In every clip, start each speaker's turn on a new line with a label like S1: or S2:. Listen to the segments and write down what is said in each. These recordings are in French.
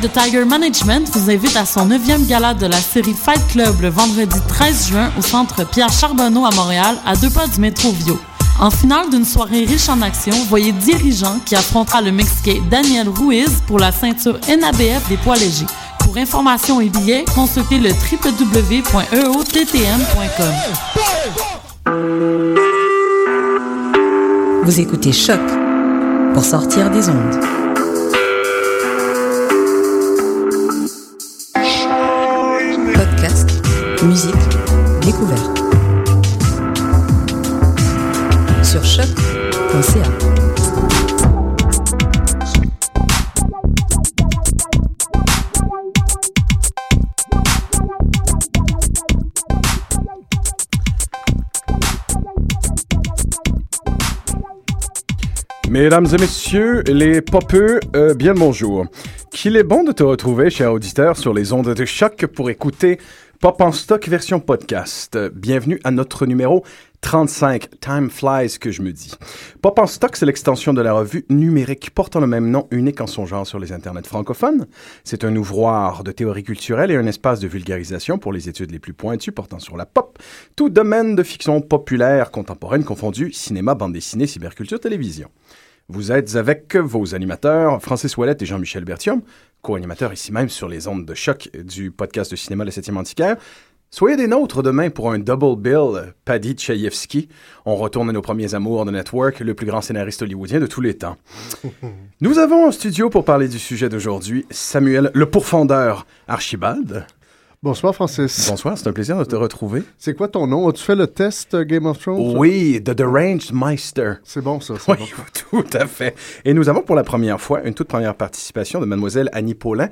S1: de Tiger Management vous invite à son 9e gala de la série Fight Club le vendredi 13 juin au centre Pierre Charbonneau à Montréal, à deux pas du métro Vio. En finale d'une soirée riche en action, voyez Dirigeant qui affrontera le Mexicain Daniel Ruiz pour la ceinture NABF des poids légers. Pour informations et billets, consultez le www.eottm.com.
S2: Vous écoutez Choc pour sortir des ondes. Musique, découverte. Sur choc.ca.
S3: Mesdames et messieurs, les popeux, euh, bien le bonjour. Qu'il est bon de te retrouver, cher auditeur, sur les ondes de choc pour écouter Pop en stock version podcast. Bienvenue à notre numéro 35, Time Flies que je me dis. Pop en stock, c'est l'extension de la revue numérique portant le même nom, unique en son genre sur les internets francophones. C'est un ouvroir de théorie culturelle et un espace de vulgarisation pour les études les plus pointues portant sur la pop, tout domaine de fiction populaire, contemporaine confondu, cinéma, bande dessinée, cyberculture, télévision. Vous êtes avec vos animateurs, Francis Ouellette et Jean-Michel Bertium, co-animateurs ici même sur les ondes de choc du podcast de cinéma Le 7e Antiquaire. Soyez des nôtres demain pour un double bill, Paddy Tchaïevski. On retourne à nos premiers amours de Network, le plus grand scénariste hollywoodien de tous les temps. Nous avons en studio pour parler du sujet d'aujourd'hui Samuel le pourfendeur Archibald.
S4: Bonsoir, Francis.
S3: Bonsoir, c'est un plaisir de te retrouver.
S4: C'est quoi ton nom? As-tu fait le test euh, Game of Thrones?
S3: Oui, The Deranged Meister.
S4: C'est bon, ça. c'est
S3: Oui,
S4: bon.
S3: tout à fait. Et nous avons pour la première fois une toute première participation de mademoiselle Annie Paulin,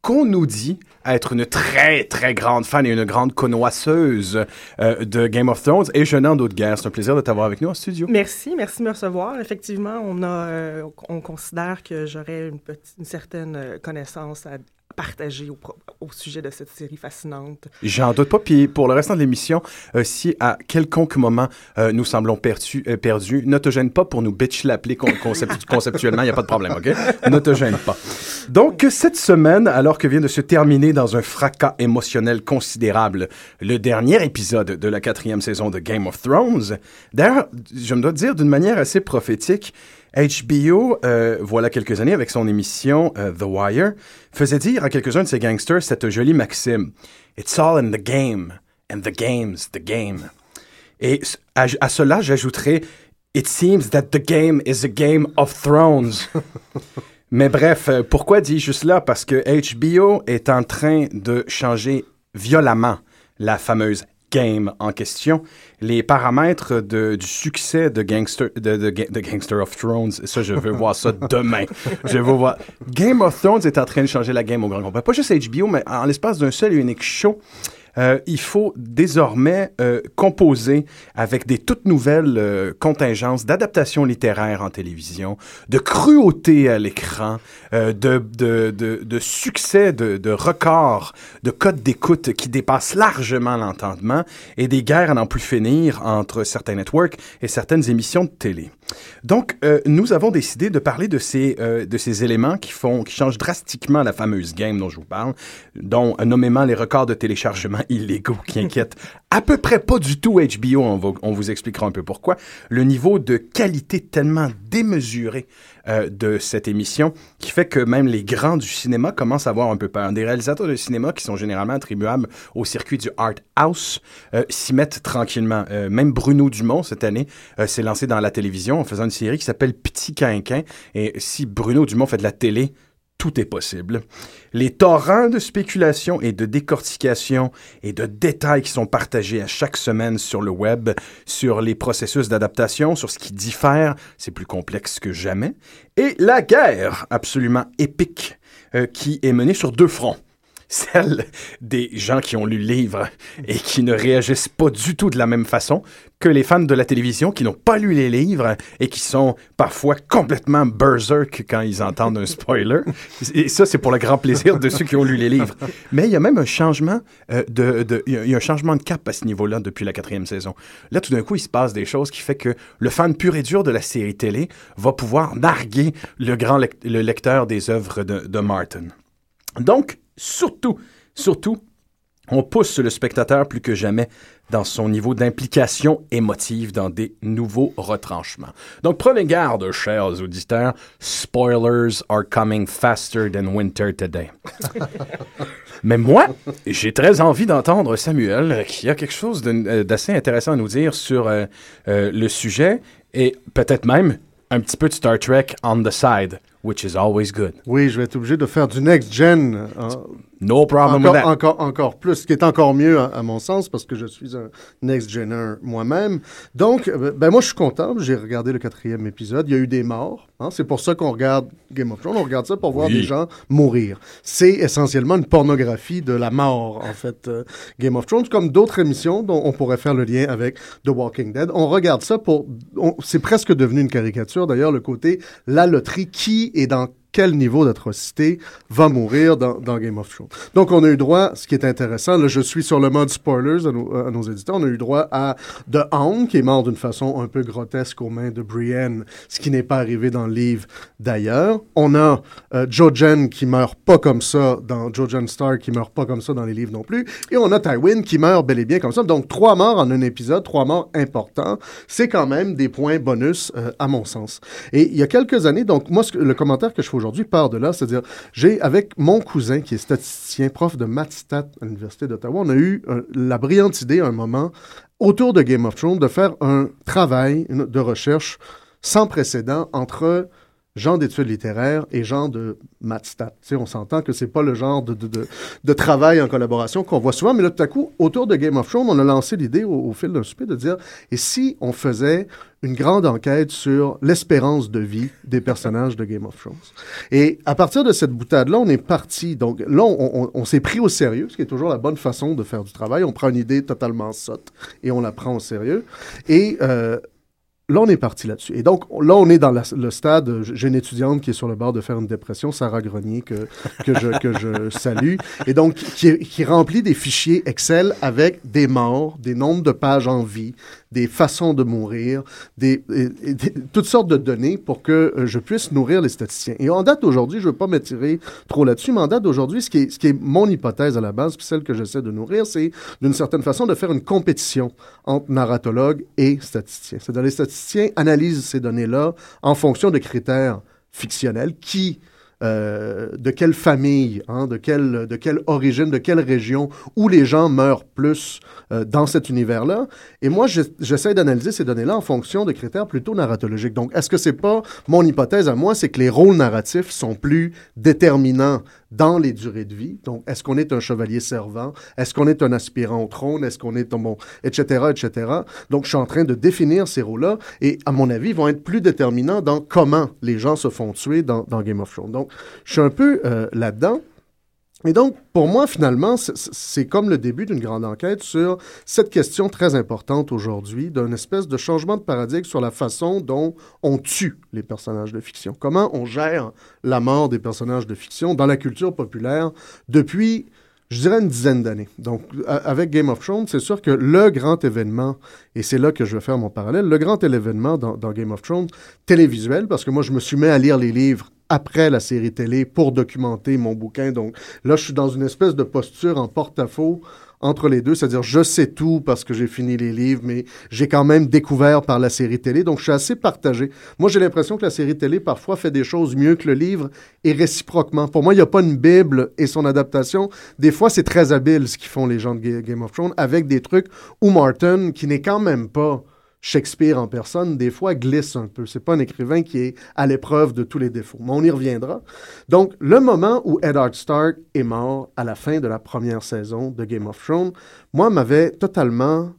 S3: qu'on nous dit être une très, très grande fan et une grande connoisseuse euh, de Game of Thrones. Et je n'en doute guère. C'est un plaisir de t'avoir avec nous en studio.
S5: Merci, merci de me recevoir. Effectivement, on, a, euh, on considère que j'aurais une, certaine connaissance à partager au, sujet de cette série fascinante.
S3: J'en doute pas. Puis pour le restant de l'émission, euh, si à quelconque moment euh, nous semblons perdus, euh, perdus, ne te gêne pas pour nous bitch l'appeler con- concept- conceptuellement, il n'y a pas de problème, OK? Ne te gêne pas. Donc, cette semaine, alors que vient de se terminer dans un fracas émotionnel considérable le dernier épisode de la quatrième saison de Game of Thrones, d'ailleurs, je me dois dire d'une manière assez prophétique, HBO, euh, voilà quelques années, avec son émission euh, The Wire, faisait dire à quelques-uns de ses gangsters cette jolie maxime It's all in the game, and the game's the game. Et à, à cela, j'ajouterais It seems that the game is a game of thrones. Mais bref, euh, pourquoi dis-je cela? Parce que HBO est en train de changer violemment la fameuse game en question. Les paramètres de- du succès de Gangster, de, de Ga- de Gangster of Thrones, ça, je veux voir ça demain. Je veux voir. Game of Thrones est en train de changer la game au grand complet. Pas juste HBO, mais en l'espace d'un seul et unique show. Euh, il faut désormais euh, composer avec des toutes nouvelles euh, contingences d'adaptation littéraire en télévision, de cruauté à l'écran, euh, de, de, de, de succès, de, de records, de codes d'écoute qui dépassent largement l'entendement et des guerres à n'en plus finir entre certains networks et certaines émissions de télé. Donc, euh, nous avons décidé de parler de ces, euh, de ces éléments qui font, qui changent drastiquement la fameuse game dont je vous parle, dont euh, nommément les records de téléchargement illégaux qui inquiètent à peu près pas du tout HBO. On, vous expliquera un peu pourquoi. Le niveau de qualité tellement démesuré euh, de cette émission qui fait que même les grands du cinéma commencent à avoir un peu peur. Des réalisateurs de cinéma qui sont généralement attribuables au circuit du art house euh, s'y mettent tranquillement. Euh, même Bruno Dumont, cette année, s'est lancé dans la télévision en faisant une série qui s'appelle Petit Quinquin. Et si Bruno Dumont fait de la télé, tout est possible. Les torrents de spéculation et de décortication et de détails qui sont partagés à chaque semaine sur le web, sur les processus d'adaptation, sur ce qui diffère, c'est plus complexe que jamais. Et la guerre absolument épique euh, qui est menée sur deux fronts celle des gens qui ont lu le livre et qui ne réagissent pas du tout de la même façon que les fans de la télévision qui n'ont pas lu les livres et qui sont parfois complètement berserk quand ils entendent un spoiler. Et ça, c'est pour le grand plaisir de ceux qui ont lu les livres. Mais il y a même un changement euh, de, de- y a- un changement de cap à ce niveau-là depuis la quatrième saison. Là, tout d'un coup, il se passe des choses qui fait que le fan pur et dur de la série télé va pouvoir narguer le grand le lecteur des œuvres de, de Martin. Donc, surtout, surtout, on pousse le spectateur plus que jamais dans son niveau d'implication émotive dans des nouveaux retranchements. Donc prenez garde, chers auditeurs, spoilers are coming faster than winter today. Mais moi, j'ai très envie d'entendre Samuel, qui a quelque chose de- d'assez intéressant à nous dire sur euh, euh, le sujet et peut-être même un petit peu de Star Trek on the side, which is always good.
S4: Oui, je vais être obligé de faire du next-gen. hein.
S3: No problem
S4: encore,
S3: with that.
S4: encore, encore plus, ce qui est encore mieux à, à mon sens parce que je suis un next-gener moi-même. Donc, euh, ben moi, je suis content. J'ai regardé le quatrième épisode. Il y a eu des morts. hein. C'est pour ça qu'on regarde Game of Thrones. On regarde ça pour voir
S3: Oui.
S4: des gens mourir. C'est essentiellement une pornographie de la mort, en fait, euh, Game of Thrones, comme d'autres émissions dont on pourrait faire le lien avec The Walking Dead. On regarde ça pour... C'est presque devenu une caricature, d'ailleurs, le côté la loterie. Qui est dans quel niveau d'atrocité va mourir dans, Game of Thrones. Donc, on a eu droit, ce qui est intéressant, là, je suis sur le mode spoilers à nos, éditeurs, on a eu droit à The Hound, qui est mort d'une façon un peu grotesque aux mains de Brienne, ce qui n'est pas arrivé dans le livre d'ailleurs. On a euh, Jojen qui meurt pas comme ça dans Jojen Star, qui meurt pas comme ça dans les livres non plus. Et on a Tywin qui meurt bel et bien comme ça. Donc, trois morts en un épisode, trois morts importants. C'est quand même des points bonus, euh, à mon sens. Et il y a quelques années, donc, moi, le commentaire que je fais aujourd'hui part de là, c'est-à-dire, j'ai, avec mon cousin qui est statisticien, prof de maths stat à l'Université d'Ottawa, on a eu euh, la brillante idée, à un moment, autour de Game of Thrones, de faire un travail de recherche sans précédent entre gens d'études littéraires et gens de maths stat. Tu sais, on s'entend que c'est pas le genre de, de, de, travail en collaboration qu'on voit souvent, mais là, tout à coup, autour de Game of Thrones, on a lancé l'idée au, fil d'un souper de dire, et si on faisait une grande enquête sur l'espérance de vie des personnages de Game of Thrones? Et à partir de cette boutade-là, on est parti. Donc là, on, on- on s'est pris au sérieux, ce qui est toujours la bonne façon de faire du travail. On prend une idée totalement sotte et on la prend au sérieux. Et euh, là, on est parti là-dessus. Et donc, là, on est dans le stade. J'ai une étudiante qui est sur le bord de faire une dépression, Sarah Grenier, que, que, je, que je salue. Et donc, qui, qui remplit des fichiers Excel avec des morts, des nombres de pages en vie, des façons de mourir, des, toutes sortes de données pour que euh, je puisse nourrir les statisticiens. Et en date d'aujourd'hui, je ne veux pas m'étirer trop là-dessus, mais en date d'aujourd'hui, ce, qui est- ce qui est mon hypothèse à la base, puis celle que j'essaie de nourrir, c'est d'une certaine façon de faire une compétition entre narratologues et statisticiens. C'est-à-dire les statisticiens analysent ces données-là en fonction de critères fictionnels qui euh, de quelle famille, hein, de, quelle, de quelle origine, de quelle région, où les gens meurent plus euh, dans cet univers-là. Et moi, je- j'essaie d'analyser ces données-là en fonction de critères plutôt narratologiques. Donc, est-ce que c'est pas mon hypothèse à moi, c'est que les rôles narratifs sont plus déterminants dans les durées de vie. Donc, est-ce qu'on est un chevalier servant? Est-ce qu'on est un aspirant au trône? Est-ce qu'on est un bon, etc., etc. Donc, je suis en train de définir ces rôles-là et, à mon avis, vont être plus déterminants dans comment les gens se font tuer dans, dans Game of Thrones. Donc, je suis un peu euh, là-dedans. Et donc, pour moi, finalement, c'est- comme le début d'une grande enquête sur cette question très importante aujourd'hui d'un espèce de changement de paradigme sur la façon dont on tue les personnages de fiction. Comment on gère la mort des personnages de fiction dans la culture populaire depuis, je dirais, une dizaine d'années. Donc, avec Game of Thrones, c'est sûr que le grand événement, et c'est là que je vais faire mon parallèle, le grand événement dans, dans Game of Thrones, télévisuel, parce que moi, je me suis mis à lire les livres après la série télé pour documenter mon bouquin. Donc là, je suis dans une espèce de posture en porte-à-faux entre les deux, c'est-à-dire je sais tout parce que j'ai fini les livres, mais j'ai quand même découvert par la série télé, donc je suis assez partagé. Moi, j'ai l'impression que la série télé parfois fait des choses mieux que le livre et réciproquement. Pour moi, il n'y a pas une Bible et son adaptation. Des fois, c'est très habile ce qu'ils font les gens de Ga- Game of Thrones avec des trucs où Martin, qui n'est quand même pas Shakespeare en personne, des fois glisse un peu. C'est pas un écrivain qui est à l'épreuve de tous les défauts. Mais on y reviendra. Donc, le moment où Eddard Stark est mort à la fin de la première saison de Game of Thrones, moi, m'avait totalement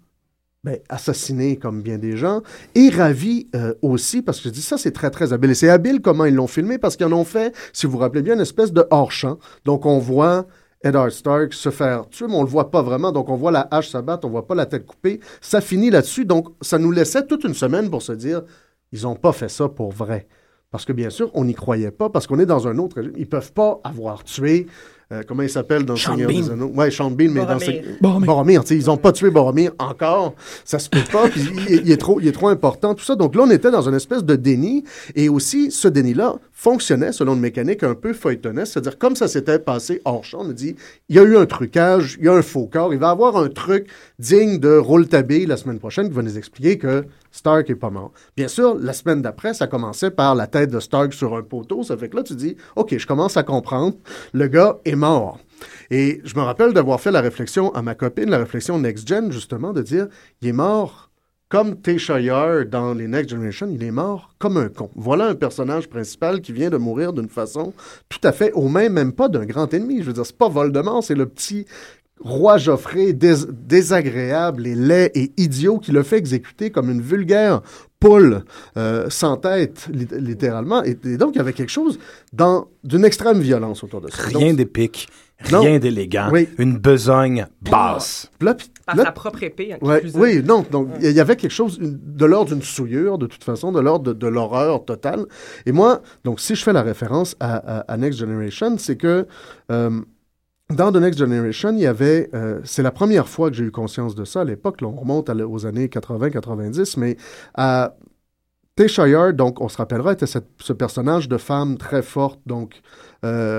S4: ben, assassiné comme bien des gens et ravi euh, aussi parce que je dis ça c'est très très habile et c'est habile comment ils l'ont filmé parce qu'ils en ont fait si vous vous rappelez bien une espèce de hors-champ donc on voit Eddard Stark se faire tuer, mais on le voit pas vraiment. Donc, on voit la hache s'abattre, on voit pas la tête coupée. Ça finit là-dessus. Donc, ça nous laissait toute une semaine pour se dire, ils ont pas fait ça pour vrai. Parce que, bien sûr, on n'y croyait pas, parce qu'on est dans un autre régime. Ils peuvent pas avoir tué euh, comment il s'appelle dans
S3: Sean
S4: Seigneur des
S3: Bean.
S4: Anneaux? Ouais, Sean Bean, mais dans
S5: Boromir.
S4: Seigneur-
S3: Boromir.
S4: Boromir, sais, ils ont pas tué Boromir encore. Ça se peut pas. puis il, il est trop, il est trop important, tout ça. Donc là, on était dans une espèce de déni. Et aussi, ce déni-là fonctionnait selon une mécanique un peu feuilletonneste. C'est-à-dire, comme ça s'était passé hors champ, on a dit, il y a eu un trucage, il y a un faux corps. Il va y avoir un truc digne de Rouletabille la semaine prochaine qui va nous expliquer que Stark est pas mort. Bien sûr, la semaine d'après, ça commençait par la tête de Stark sur un poteau. Ça fait que là, tu dis, OK, je commence à comprendre. Le gars est mort. Et je me rappelle d'avoir fait la réflexion à ma copine, la réflexion Next Gen, justement, de dire, il est mort comme Yar dans les Next Generation, il est mort comme un con. Voilà un personnage principal qui vient de mourir d'une façon tout à fait, au même, même pas d'un grand ennemi. Je veux dire, c'est pas Voldemort, c'est le petit roi Geoffrey dés- désagréable et laid et idiot qui le fait exécuter comme une vulgaire poule euh, sans tête, lit- littéralement. Et, et donc, il y avait quelque chose d'une extrême violence autour de ça.
S3: Rien d'épique. Rien d'élégant,
S4: Oui.
S3: une besogne basse.
S4: là, puis-
S5: Par
S4: là,
S5: sa propre épée. hein,
S4: Ouais, oui, non. Donc, il y avait quelque chose une- de l'ordre d'une souillure, de toute façon, de l'ordre de, de l'horreur totale. Et moi, donc, si je fais la référence à, à- à Next Generation, c'est que euh, dans The Next Generation, il y avait. euh, c'est la première fois que j'ai eu conscience de ça à l'époque. on remonte à aux années 80-90, mais à. Tasha Yar, donc, on se rappellera, était cette- ce personnage de femme très forte, donc, euh,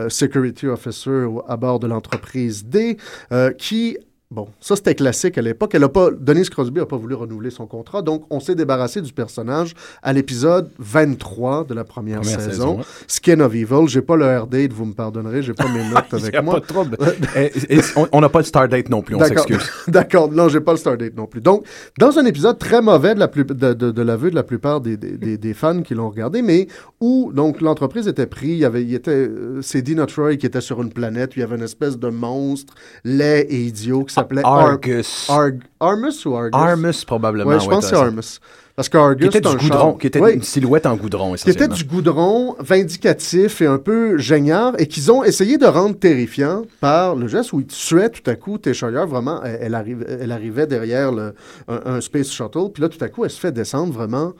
S4: security officer à bord de l'entreprise D, euh, qui Bon, ça c'était classique à l'époque. Elle a pas, Denise Crosby n'a pas voulu renouveler son contrat, donc on s'est débarrassé du personnage à l'épisode 23 de la première,
S3: Première
S4: saison.
S3: saison, ouais.
S4: Skin of Evil. J'ai pas le air date, vous me pardonnerez, j'ai pas mes notes avec
S3: y a
S4: moi.
S3: pas de trouble. Eh, on- n'a pas le Stardate non plus, on s'excuse.
S4: D'accord, non, j'ai pas le Stardate non plus. Donc, dans un épisode très mauvais de la plus, de, de, de l'aveu de la plupart des, des, des- des fans qui l'ont regardé, mais où donc l'entreprise était prise, il y avait, il était, euh, c'est Dina Troy qui était sur une planète, où il y avait une espèce de monstre laid et idiot qui s'appelait Ar-
S3: Argus.
S4: Arg- Armus ou Argus?
S3: Armus, probablement.
S4: Ouais, je pense que c'est. Armus. Parce qu'Argus,
S3: Qui était du
S4: un
S3: goudron,
S4: char-
S3: qui était une silhouette en goudron,
S4: qui était du goudron vindicatif et un peu geignard et qu'ils ont essayé de rendre terrifiant par le geste où ils tuaient tout à coup Teshire, vraiment, elle, elle arrive- elle arrivait derrière le- un, un Space Shuttle, puis là, tout à coup, elle se fait descendre vraiment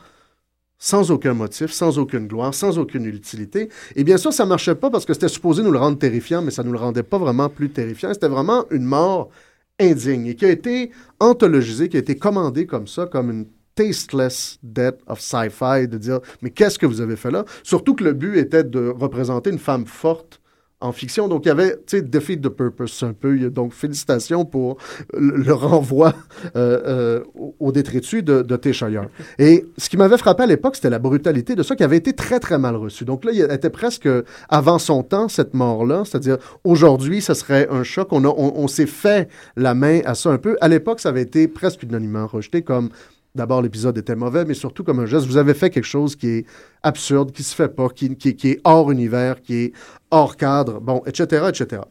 S4: sans aucun motif, sans aucune gloire, sans aucune utilité. Et bien sûr, ça marchait pas parce que c'était supposé nous le rendre terrifiant, mais ça nous le rendait pas vraiment plus terrifiant. C'était vraiment une mort indigne et qui a été anthologisée, qui a été commandée comme ça, comme une tasteless death of sci-fi, de dire mais qu'est-ce que vous avez fait là? Surtout que le but était de représenter une femme forte en fiction. Donc, il y avait, tu sais, Defeat the Purpose un peu. Donc, félicitations pour le, le renvoi euh, euh, au, au détritus de, de Teshire. Et ce qui m'avait frappé à l'époque, c'était la brutalité de ça qui avait été très, très mal reçu. Donc là, il était presque avant son temps, cette mort-là. C'est-à-dire, aujourd'hui, ça serait un choc. On, a- on, on s'est fait la main à ça un peu. À l'époque, ça avait été presque unanimement rejeté comme D'abord, l'épisode était mauvais, mais surtout comme un geste. Vous avez fait quelque chose qui est absurde, qui se fait pas, qui, qui- est hors univers, qui est hors cadre, bon, etc., etc.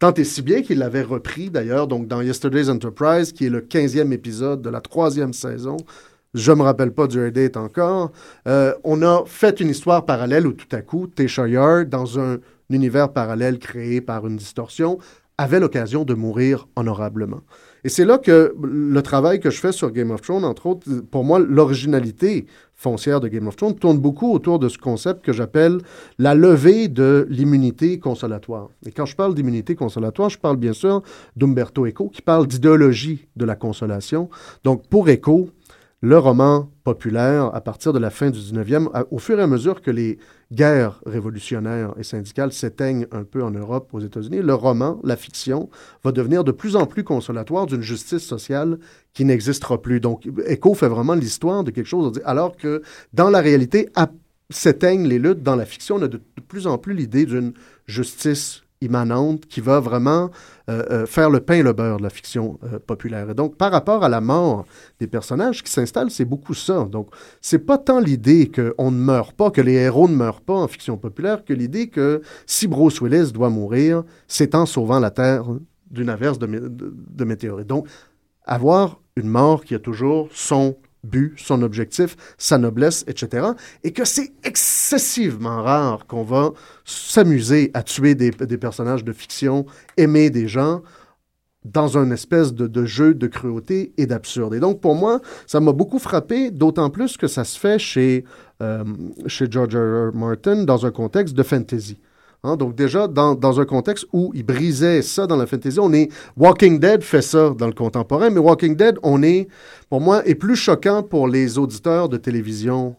S4: Tant et si bien qu'il l'avait repris, d'ailleurs, donc dans Yesterday's Enterprise, qui est le 15e épisode de la troisième saison. Je me rappelle pas du date encore. Euh, on a fait une histoire parallèle où tout à coup, Teshire, dans un univers parallèle créé par une distorsion, avait l'occasion de mourir honorablement. Et c'est là que le travail que je fais sur Game of Thrones, entre autres, pour moi, l'originalité foncière de Game of Thrones tourne beaucoup autour de ce concept que j'appelle la levée de l'immunité consolatoire. Et quand je parle d'immunité consolatoire, je parle bien sûr d'Umberto Eco, qui parle d'idéologie de la consolation. Donc, pour Eco, le roman populaire, à partir de la fin du 19e, à- au fur et à mesure que les guerres révolutionnaires et syndicales s'éteignent un peu en Europe, aux États-Unis, le roman, la fiction, va devenir de plus en plus consolatoire d'une justice sociale qui n'existera plus. Donc, Echo fait vraiment l'histoire de quelque chose, alors que dans la réalité, s'éteignent les luttes dans la fiction, on a de, de plus en plus l'idée d'une justice immanente qui va vraiment euh, euh, faire le pain et le beurre de la fiction euh, populaire. Et donc, par rapport à la mort des personnages qui s'installent, c'est beaucoup ça. Donc, c'est pas tant l'idée qu'on ne meurt pas, que les héros ne meurent pas en fiction populaire, que l'idée que si Bruce Willis doit mourir, c'est en sauvant la Terre d'une averse de, de, de météorites. Donc, avoir une mort qui a toujours son but, son objectif, sa noblesse, etc. Et que c'est excessivement rare qu'on va s'amuser à tuer des, des personnages de fiction, aimer des gens dans un espèce de, de jeu de cruauté et d'absurde. Et donc, pour moi, ça m'a beaucoup frappé, d'autant plus que ça se fait chez, euh, chez George R. R. Martin dans un contexte de fantasy. Hein, donc déjà, dans, dans un contexte où il brisait ça dans la fantasy, on est... Walking Dead fait ça dans le contemporain, mais Walking Dead, on est, pour moi, est plus choquant pour les auditeurs de télévision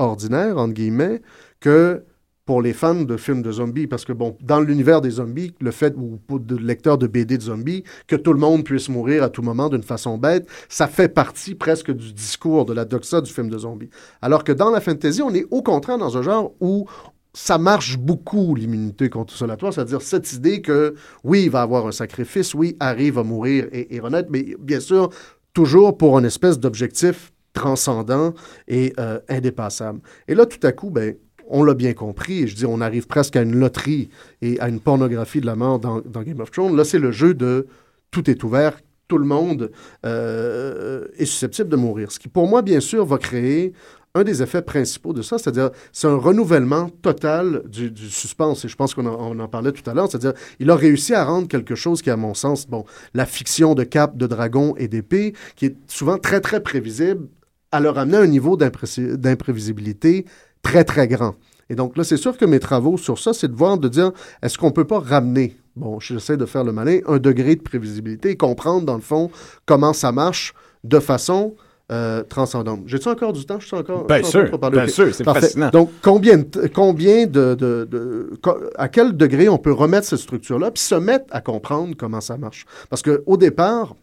S4: ordinaire, entre guillemets, que pour les fans de films de zombies. Parce que, bon, dans l'univers des zombies, le fait, ou pour de lecteurs de BD de zombies, que tout le monde puisse mourir à tout moment d'une façon bête, ça fait partie presque du discours, de la doxa du film de zombies. Alors que dans la fantasy, on est au contraire dans un genre où ça marche beaucoup, l'immunité contre-solatoire, c'est-à-dire cette idée que, oui, il va avoir un sacrifice, oui, Harry va mourir et, et renaître, mais bien sûr, toujours pour une espèce d'objectif transcendant et euh, indépassable. Et là, tout à coup, ben, on l'a bien compris, et je dis, on arrive presque à une loterie et à une pornographie de la mort dans, dans Game of Thrones. Là, c'est le jeu de tout est ouvert, tout le monde euh, est susceptible de mourir. Ce qui, pour moi, bien sûr, va créer un des effets principaux de ça, c'est-à-dire c'est un renouvellement total du, suspense. Et je pense qu'on en, on en parlait tout à l'heure, c'est-à-dire il a réussi à rendre quelque chose qui, à mon sens, bon, la fiction de cap, de dragon et d'épée, qui est souvent très, très prévisible, à leur amener un niveau d'imprévisibilité très, très grand. Et donc là, c'est sûr que mes travaux sur ça, c'est de voir, de dire, est-ce qu'on ne peut pas ramener, bon, j'essaie de faire le malin, un degré de prévisibilité et comprendre, dans le fond, comment ça marche de façon euh, transcendante. J'ai-tu encore du temps? Je suis encore,
S3: bien sûr,
S4: encore
S3: bien sûr, c'est
S4: Parfait.
S3: fascinant.
S4: Donc, combien, de- combien de, de- de- co- À quel degré on peut remettre cette structure-là, puis se mettre à comprendre comment ça marche? Parce qu'au départ,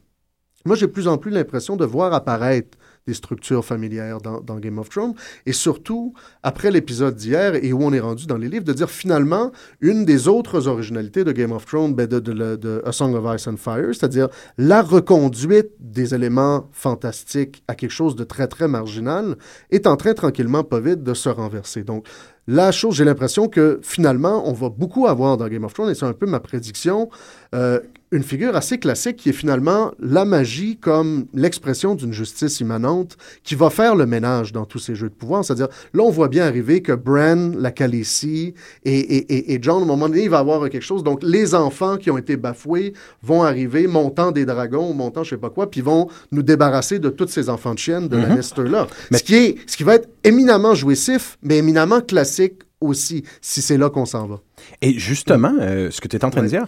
S4: moi, j'ai de plus en plus l'impression de voir apparaître des structures familières dans, Game of Thrones, et surtout, après l'épisode d'hier, et où on est rendu dans les livres, de dire finalement, une des autres originalités de Game of Thrones, ben, de A Song of Ice and Fire, c'est-à-dire la reconduite des éléments fantastiques à quelque chose de très, très marginal, est en train tranquillement, pas vite, de se renverser. Donc, la chose, j'ai l'impression que finalement, on va beaucoup avoir dans Game of Thrones, et c'est un peu ma prédiction, euh, une figure assez classique qui est finalement la magie comme l'expression d'une justice immanente qui va faire le ménage dans tous ces jeux de pouvoir. C'est-à-dire, là, on voit bien arriver que Bran, la Khaleesi et, et, et, John, à un moment donné, il va avoir quelque chose. Donc, les enfants qui ont été bafoués vont arriver montant des dragons, montant je sais pas quoi, puis vont nous débarrasser de tous ces enfants de chienne de la Lannister-là.
S3: Mais-
S4: Ce, qui est, ce qui va être éminemment jouissif, mais éminemment classique aussi, si c'est là qu'on s'en va.
S3: Et justement, euh, ce que tu es en train de dire,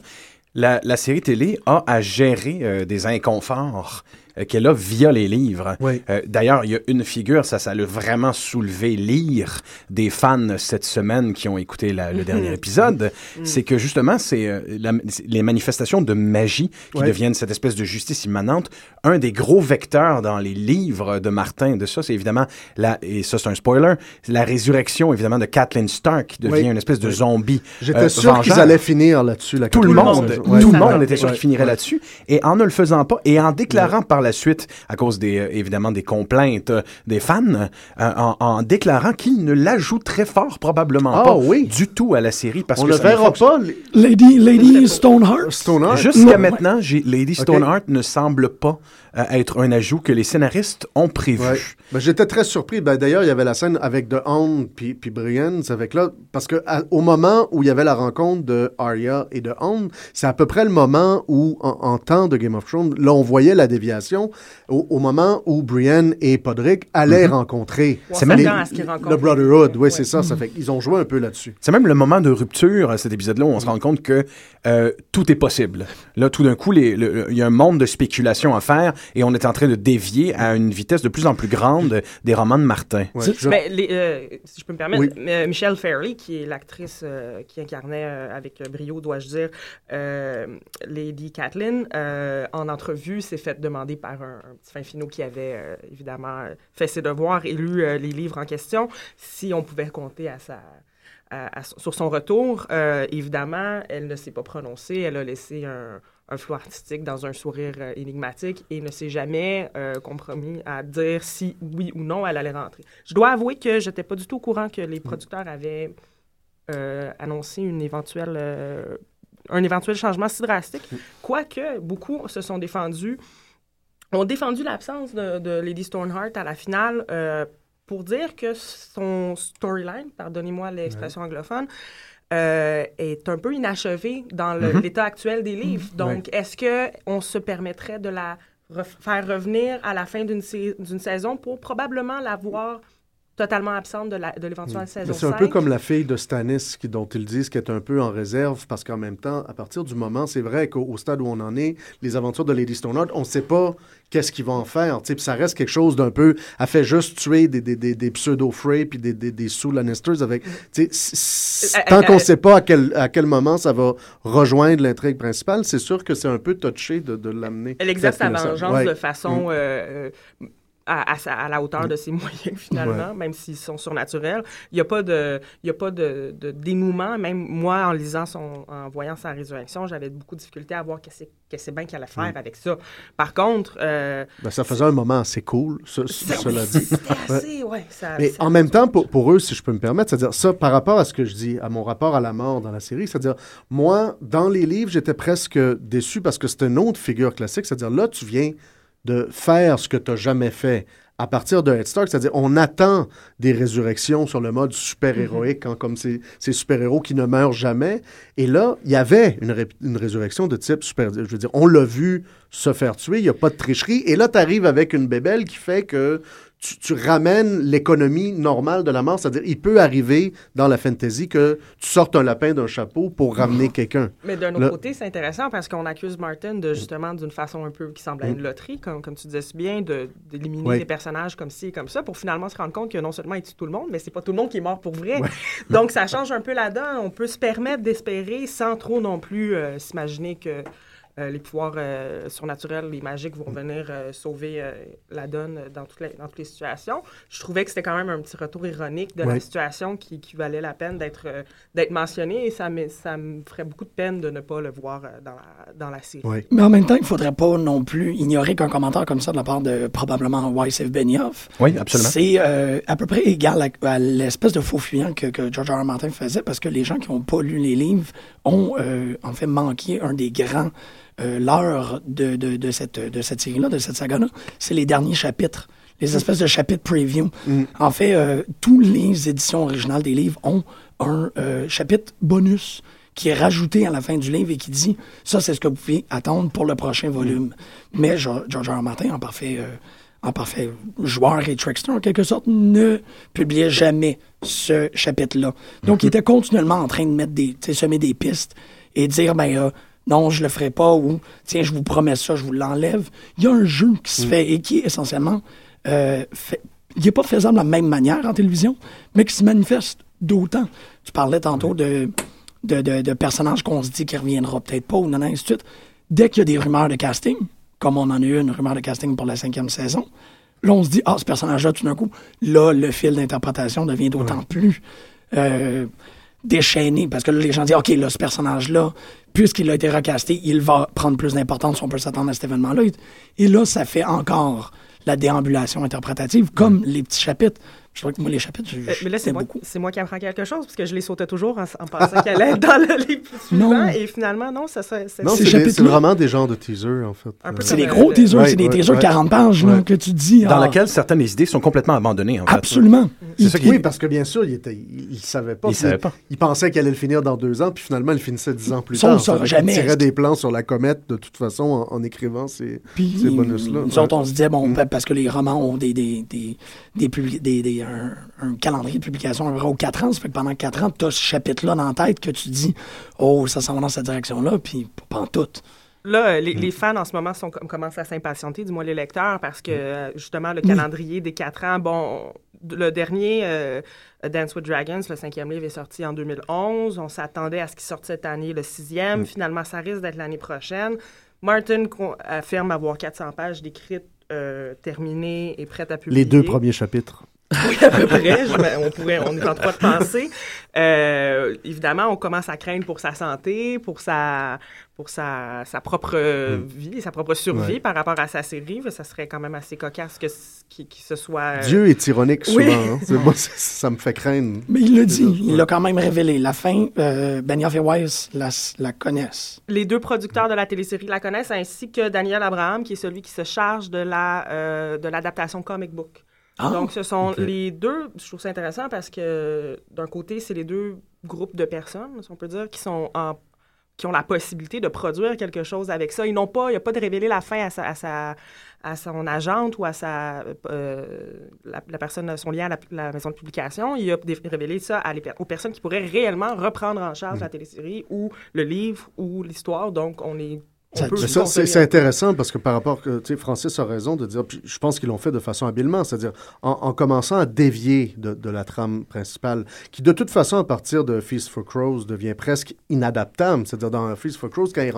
S3: la, la série télé a à gérer euh, des inconforts qu'elle a via les livres.
S4: Oui.
S3: Euh, D'ailleurs, il y a une figure, ça, ça l'a vraiment soulevé lire des fans cette semaine qui ont écouté la- le dernier épisode. C'est que justement, c'est euh, c'est les manifestations de magie qui
S4: Ouais.
S3: deviennent cette espèce de justice immanente. Un des gros vecteurs dans les livres de Martin de ça, c'est évidemment, la, et ça c'est un spoiler, la résurrection évidemment de Kathleen Stark qui devient
S4: Oui.
S3: une espèce de zombie.
S4: J'étais
S3: euh,
S4: sûr qu'ils allaient finir là-dessus. la
S3: Tout le monde,
S4: saison.
S3: tout
S4: Ouais.
S3: le monde était sûr qu'il
S4: Ouais.
S3: finirait là-dessus. Et en ne le faisant pas, et en déclarant par la suite, à cause des, euh, évidemment, des complaintes euh, des fans, euh, en, en déclarant qu'il ne l'ajouterait fort probablement
S4: Ah,
S3: pas
S4: oui.
S3: du tout à la série parce
S4: On
S3: que
S4: ne verra pas
S6: Lady, Lady Stoneheart?
S4: Stoneheart?
S3: Jusqu'à maintenant, j'ai Lady Stoneheart ne semble pas euh, être un ajout que les scénaristes ont prévu.
S4: Ouais. Ben, J'étais très surpris. Ben, D'ailleurs, il y avait la scène avec The Hound puis, puis Brienne. C'est avec là, parce que à- au moment où il y avait la rencontre de Arya et de Hound, c'est à peu près le moment où, en, en temps de Game of Thrones, là, on voyait la déviation au, au moment où Brienne et Podrick allaient rencontrer
S5: On
S3: C'est même-
S5: s'attend à ce qu'ils rencontrent
S4: le Brotherhood. Oui,
S5: Ouais.
S4: c'est ça. Ça fait qu'ils ont joué un peu là-dessus.
S3: C'est même le moment de rupture à cet épisode-là où on se rend compte que euh, tout est possible. Là, tout d'un coup, il y a un monde de spéculation à faire et on est en train de dévier à une vitesse de plus en plus grande des romans de Martin.
S4: Ouais. Je-
S5: Ben, les, euh, si je peux me permettre,
S4: Oui.
S5: euh, Michelle Fairley, qui est l'actrice euh, qui incarnait euh, avec brio, dois-je dire, euh, Lady Kathleen, euh, en entrevue, s'est fait demander par un, un petit fin finot qui avait euh, évidemment fait ses devoirs et lu euh, les livres en question, si on pouvait compter à sa, à- à- sur son retour. Euh, évidemment, elle ne s'est pas prononcée, elle a laissé un, un flou artistique dans un sourire euh, énigmatique et ne s'est jamais euh, compromis à dire si oui ou non elle allait rentrer. Je dois avouer que j'étais pas du tout au courant que les producteurs avaient annoncé une éventuelle, un éventuel changement si drastique. Quoique, beaucoup se sont défendus, ont défendu l'absence de, de Lady Stoneheart à la finale euh, pour dire que son storyline, pardonnez-moi l'expression anglophone, euh, est un peu inachevé dans le- l'état actuel des livres. Donc, est-ce que on se permettrait de la faire revenir à la fin d'une saison pour probablement la voir totalement absente de de l'éventuelle saison
S4: Mais C'est un
S5: 5.
S4: peu comme la fille de Stanis qui, dont ils disent qu'elle est un peu en réserve parce qu'en même temps, à partir du moment, c'est vrai qu'au au stade où on en est, les aventures de Lady Stoneheart, on ne sait pas qu'est-ce qu'ils vont en faire. tu sais, Puis ça reste quelque chose d'un peu. Elle fait juste tuer des, des, des, des pseudo-Frey puis des, des, des sous-Lannisters avec. c-
S5: Euh,
S4: Tant
S5: euh,
S4: qu'on ne
S5: euh,
S4: sait pas à quel, à quel moment ça va rejoindre l'intrigue principale, c'est sûr que c'est un peu touché de, de l'amener.
S5: Elle exerce sa vengeance
S4: Ouais.
S5: de façon
S4: Mm.
S5: euh, euh, à, à sa- à la hauteur de ses moyens, finalement, même s'ils sont surnaturels. Il n'y a pas de, il y a pas de, de dénouement. Même moi, en lisant son, en voyant sa résurrection, j'avais beaucoup de difficulté à voir qu'est-ce qu'est-ce bien qu'elle allait faire
S4: Mm.
S5: avec ça. Par contre, euh,
S4: Ben, ça faisait un moment assez cool, ce-
S5: c'est-
S4: cela dit.
S5: assez, ouais, ça-
S4: Mais
S5: ça-
S4: en même temps, pour, pour eux, si je peux me permettre, c'est-à-dire ça par rapport à ce que je dis, à mon rapport à la mort dans la série, c'est-à-dire, moi, dans les livres, j'étais presque déçu parce que c'était une autre figure classique, c'est-à-dire, là, tu viens de faire ce que tu n'as jamais fait à partir de Head Start, c'est-à-dire, on attend des résurrections sur le mode super-héroïque, hein, comme ces, ces super-héros qui ne meurent jamais. Et là, il y avait une, ré- une résurrection de type super. Je veux dire, on l'a vu se faire tuer, il n'y a pas de tricherie. Et là, tu arrives avec une bébelle qui fait que tu, tu ramènes l'économie normale de la mort. C'est-à-dire, il peut arriver dans la fantasy que tu sortes un lapin d'un chapeau pour ramener quelqu'un.
S5: Mais d'un autre
S4: Là-
S5: côté, c'est intéressant parce qu'on accuse Martin de justement d'une façon un peu qui semble à une loterie, comme, comme tu disais si bien, de- d'éliminer
S4: Oui.
S5: des personnages comme ci et comme ça pour finalement se rendre compte que non seulement il tue tout le monde, mais c'est pas tout le monde qui est mort pour vrai. Donc ça change un peu la donne. On peut se permettre d'espérer sans trop non plus euh, s'imaginer que les pouvoirs euh, surnaturels, les magiques vont venir euh, sauver euh, la donne dans toutes, les, dans toutes les situations. Je trouvais que c'était quand même un petit retour ironique de
S4: Ouais.
S5: la situation qui, qui valait la peine d'être euh, d'être mentionné et ça me, ça me ferait beaucoup de peine de ne pas le voir euh, dans, la, dans la série.
S6: Mais en même temps, il faudrait pas non plus ignorer qu'un commentaire comme ça de la part de probablement YSF Benioff,
S3: Oui, absolument.
S6: c'est euh, à peu près égal à, à l'espèce de faux fuyant que, que George R. R. Martin faisait parce que les gens qui n'ont pas lu les livres ont euh, en fait manqué un des grands euh, leurres de, de, de cette, de cette série-là, de cette saga-là. C'est les derniers chapitres. Les espèces de chapitres preview. En fait, euh, toutes les éditions originales des livres ont un euh, chapitre bonus qui est rajouté à la fin du livre et qui dit ça, c'est ce que vous pouvez attendre pour le prochain volume. Mais George R. Martin, en parfait, en parfait joueur et trickster, en quelque sorte, ne publiait jamais ce chapitre-là. Donc, il était continuellement en train de mettre des, semer des pistes et dire, ben, non, je le ferai pas, ou tiens, je vous promets ça, je vous l'enlève. Il y a un jeu qui se fait et qui est essentiellement euh, fait- il n'est pas faisable de la même manière en télévision, mais qui se manifeste d'autant. Tu parlais tantôt de, de, de- de personnages qu'on se dit qui reviendra peut-être pas, ou non, non, ainsi de suite. Dès qu'il y a des rumeurs de casting, comme on en a eu une rumeur de casting pour la cinquième saison, là, on se dit, ah, ce personnage-là, tout d'un coup, là, le fil d'interprétation devient d'autant plus euh, déchaîné, parce que là, les gens disent, OK, là, ce personnage-là, puisqu'il a été recasté, il va prendre plus d'importance, on peut s'attendre à cet événement-là. Et là, ça fait encore la déambulation interprétative, comme les petits chapitres. Je trouve que moi, les chapitres, je,
S5: Euh, mais là, c'est moi,
S6: beaucoup.
S5: c'est moi qui apprends quelque chose, parce que je les sautais toujours en, en pensant qu'elle allait être dans le livre suivant,
S6: Non.
S5: et finalement, non, ça serait... ça-
S4: Non,
S6: Ces
S4: c'est des- c'est
S6: chapitres-là-
S4: vraiment des genres de teasers, en fait.
S5: Un peu
S4: Euh,
S6: C'est des gros
S5: euh,
S6: teasers,
S4: ouais,
S6: c'est des
S4: ouais,
S6: teasers de
S4: ouais.
S6: 40 pages là, que tu dis.
S3: Dans
S6: ah,
S3: laquelle certaines des idées sont complètement abandonnées, en fait.
S6: Absolument.
S3: C'est ça qui
S4: Oui,
S3: est-
S4: parce que bien sûr, il il, il savait pas.
S3: Il savait pas.
S4: Il pensait qu'elle allait le finir dans deux ans, puis finalement, elle finissait dix ans plus
S6: Ça, on
S4: tard. Ça fait
S6: jamais.
S4: tirait des plans sur la comète, de toute façon, en, en écrivant ces, bonus-là.
S6: Nous autres, on se disait, bon,
S4: Mm.
S6: pa- parce que les romans ont des, un, un calendrier de publication près aux 4 ans. Ça fait que pendant 4 ans, tu as ce chapitre-là dans la tête que tu dis, oh, ça s'en va dans cette direction-là, puis pas en tout.
S5: Là, euh,
S6: Mm.
S5: les, les fans en ce moment sont, commencent à s'impatienter, du moins les lecteurs, parce que
S6: Mm.
S5: euh, justement, le calendrier des quatre ans, bon, le dernier, euh, Dance with Dragons, le cinquième livre, est sorti en 2011. On s'attendait à ce qu'il sorte cette année, le sixième.
S6: Mm.
S5: Finalement, ça risque d'être l'année prochaine. Martin affirme avoir 400 pages d'écrites euh, terminées et prêtes à publier.
S4: Les deux premiers chapitres.
S5: Oui, à peu près. Je on pourrait, on est en droit de penser. Euh, évidemment, on commence à craindre pour sa santé, pour sa, pour sa, sa propre euh, vie, sa propre survie
S4: Ouais.
S5: par rapport à sa série. Ça serait quand même assez cocasse que qu'il se soit. euh,
S4: Dieu est ironique souvent.
S5: oui.
S4: hein. Moi, ça me fait craindre.
S6: Mais il l'a dit, il l'a quand même révélé. La fin, euh, Benioff et Weiss la, la connaissent.
S5: Les deux producteurs de la télésérie la connaissent, ainsi que Daniel Abraham, qui est celui qui se charge de la euh, de l'adaptation comic book.
S6: Ah,
S5: Donc, ce sont les deux, je trouve ça intéressant parce que d'un côté, c'est les deux groupes de personnes, si on peut dire, qui sont en qui ont la possibilité de produire quelque chose avec ça. Ils n'ont pas, il n'y a pas de révéler la fin à sa, à sa à son agente ou à sa euh, la, la, personne son lien à la, la, maison de publication, il a révélé ça à les, aux personnes qui pourraient réellement reprendre en charge mmh. la télésérie ou le livre ou l'histoire. Donc on est
S4: c'est intéressant parce que par rapport, tu sais, Francis a raison de dire, je pense qu'ils l'ont fait de façon habilement, c'est-à-dire en, en, commençant à dévier de, de, la trame principale, qui de toute façon, à partir de Feast for Crows, devient presque inadaptable. C'est-à-dire dans Feast for Crows, quand il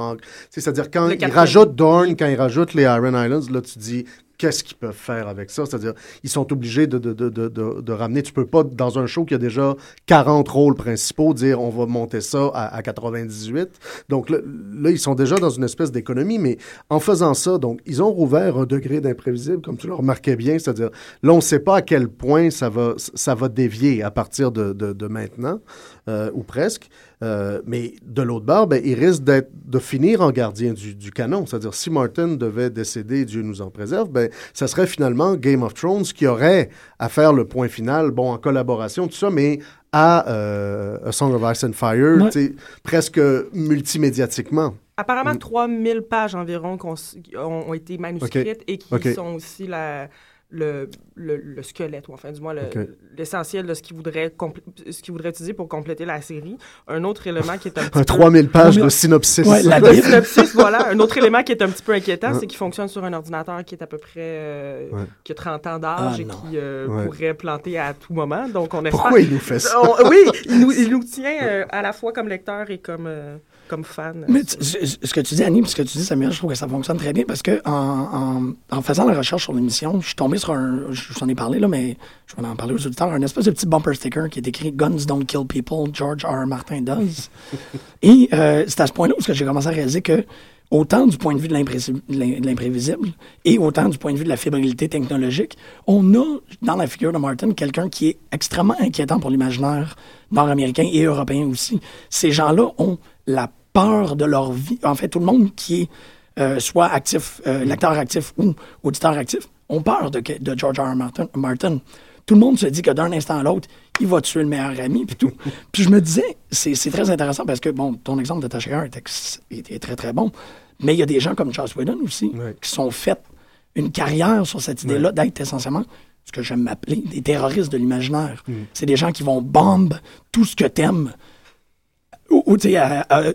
S4: c'est-à-dire quand il rajoute Dorn, quand il rajoute les Iron Islands, là, tu dis, qu'est-ce qu'ils peuvent faire avec ça? C'est-à-dire, ils sont obligés de, de, de, de, ramener. Tu peux pas, dans un show qui a déjà 40 rôles principaux, dire on va monter ça à, à 98. Donc là, là, ils sont déjà dans une espèce d'économie, mais en faisant ça, donc, ils ont rouvert un degré d'imprévisible, comme tu le remarquais bien. C'est-à-dire, là, on ne sait pas à quel point ça va, ça va dévier à partir de, de maintenant, euh, ou presque. Euh, mais de l'autre bord, ben, il risque de finir en gardien du, du canon. C'est-à-dire, si Martin devait décéder, Dieu nous en préserve, ben, ça serait finalement Game of Thrones qui aurait à faire le point final, bon, en collaboration, tout ça, mais à euh, A Song of Ice and Fire, ouais. presque multimédiatiquement.
S5: Apparemment, mm. 3000 pages environ ont, ont, été manuscrites okay. et qui okay. sont aussi la le, le, le, squelette, ou enfin du moins l'essentiel okay. de ce qu'il voudrait, ce qu voudrait utiliser pour compléter la série. Un autre élément qui est un petit
S4: un
S5: peu...
S4: 3000 pages de synopsis.
S5: Ouais, la de synopsis, voilà. Un autre élément qui est un petit peu inquiétant, c'est qu'il fonctionne sur un ordinateur qui est à peu près... Euh, ouais. qui a 30 ans d'âge ah, et non. qui euh, ouais. pourrait planter à tout moment. Donc on espère...
S4: Pourquoi il nous fait ça?
S5: On, oui, il nous, il nous tient euh, à la fois comme lecteur et comme euh, comme fan.
S6: Mais ce que tu dis, Annie, puis ce que tu dis, Samuel, je trouve que ça fonctionne très bien parce que en, en, en faisant la recherche sur l'émission, je suis tombé sur un. Je vous en ai parlé, là, mais je vais en parler aux auditeurs. Un espèce de petit bumper sticker qui est écrit Guns don't kill people, George R. R. Martin does. Et euh, c'est à ce point-là où j'ai commencé à réaliser que autant du point de vue de l'imprévisible et autant du point de vue de la fébrilité technologique, on a dans la figure de Martin quelqu'un qui est extrêmement inquiétant pour l'imaginaire nord-américain et européen aussi. Ces gens-là ont la peur de leur vie. En fait, tout le monde qui est euh, soit actif, euh, lecteur actif ou auditeur actif, ont peur de, George R. Martin. Tout le monde se dit que d'un instant à l'autre, il va tuer le meilleur ami, puis tout. puis je me disais, c'est très intéressant parce que, bon, ton exemple de Tasha est, très, très bon, mais il y a des gens comme Charles Whedon aussi qui sont faits une carrière sur cette idée-là d'être essentiellement ce que j'aime m'appeler des terroristes de l'imaginaire. Mm. C'est des gens qui vont bomber tout ce que t'aimes ou, ou tu sais,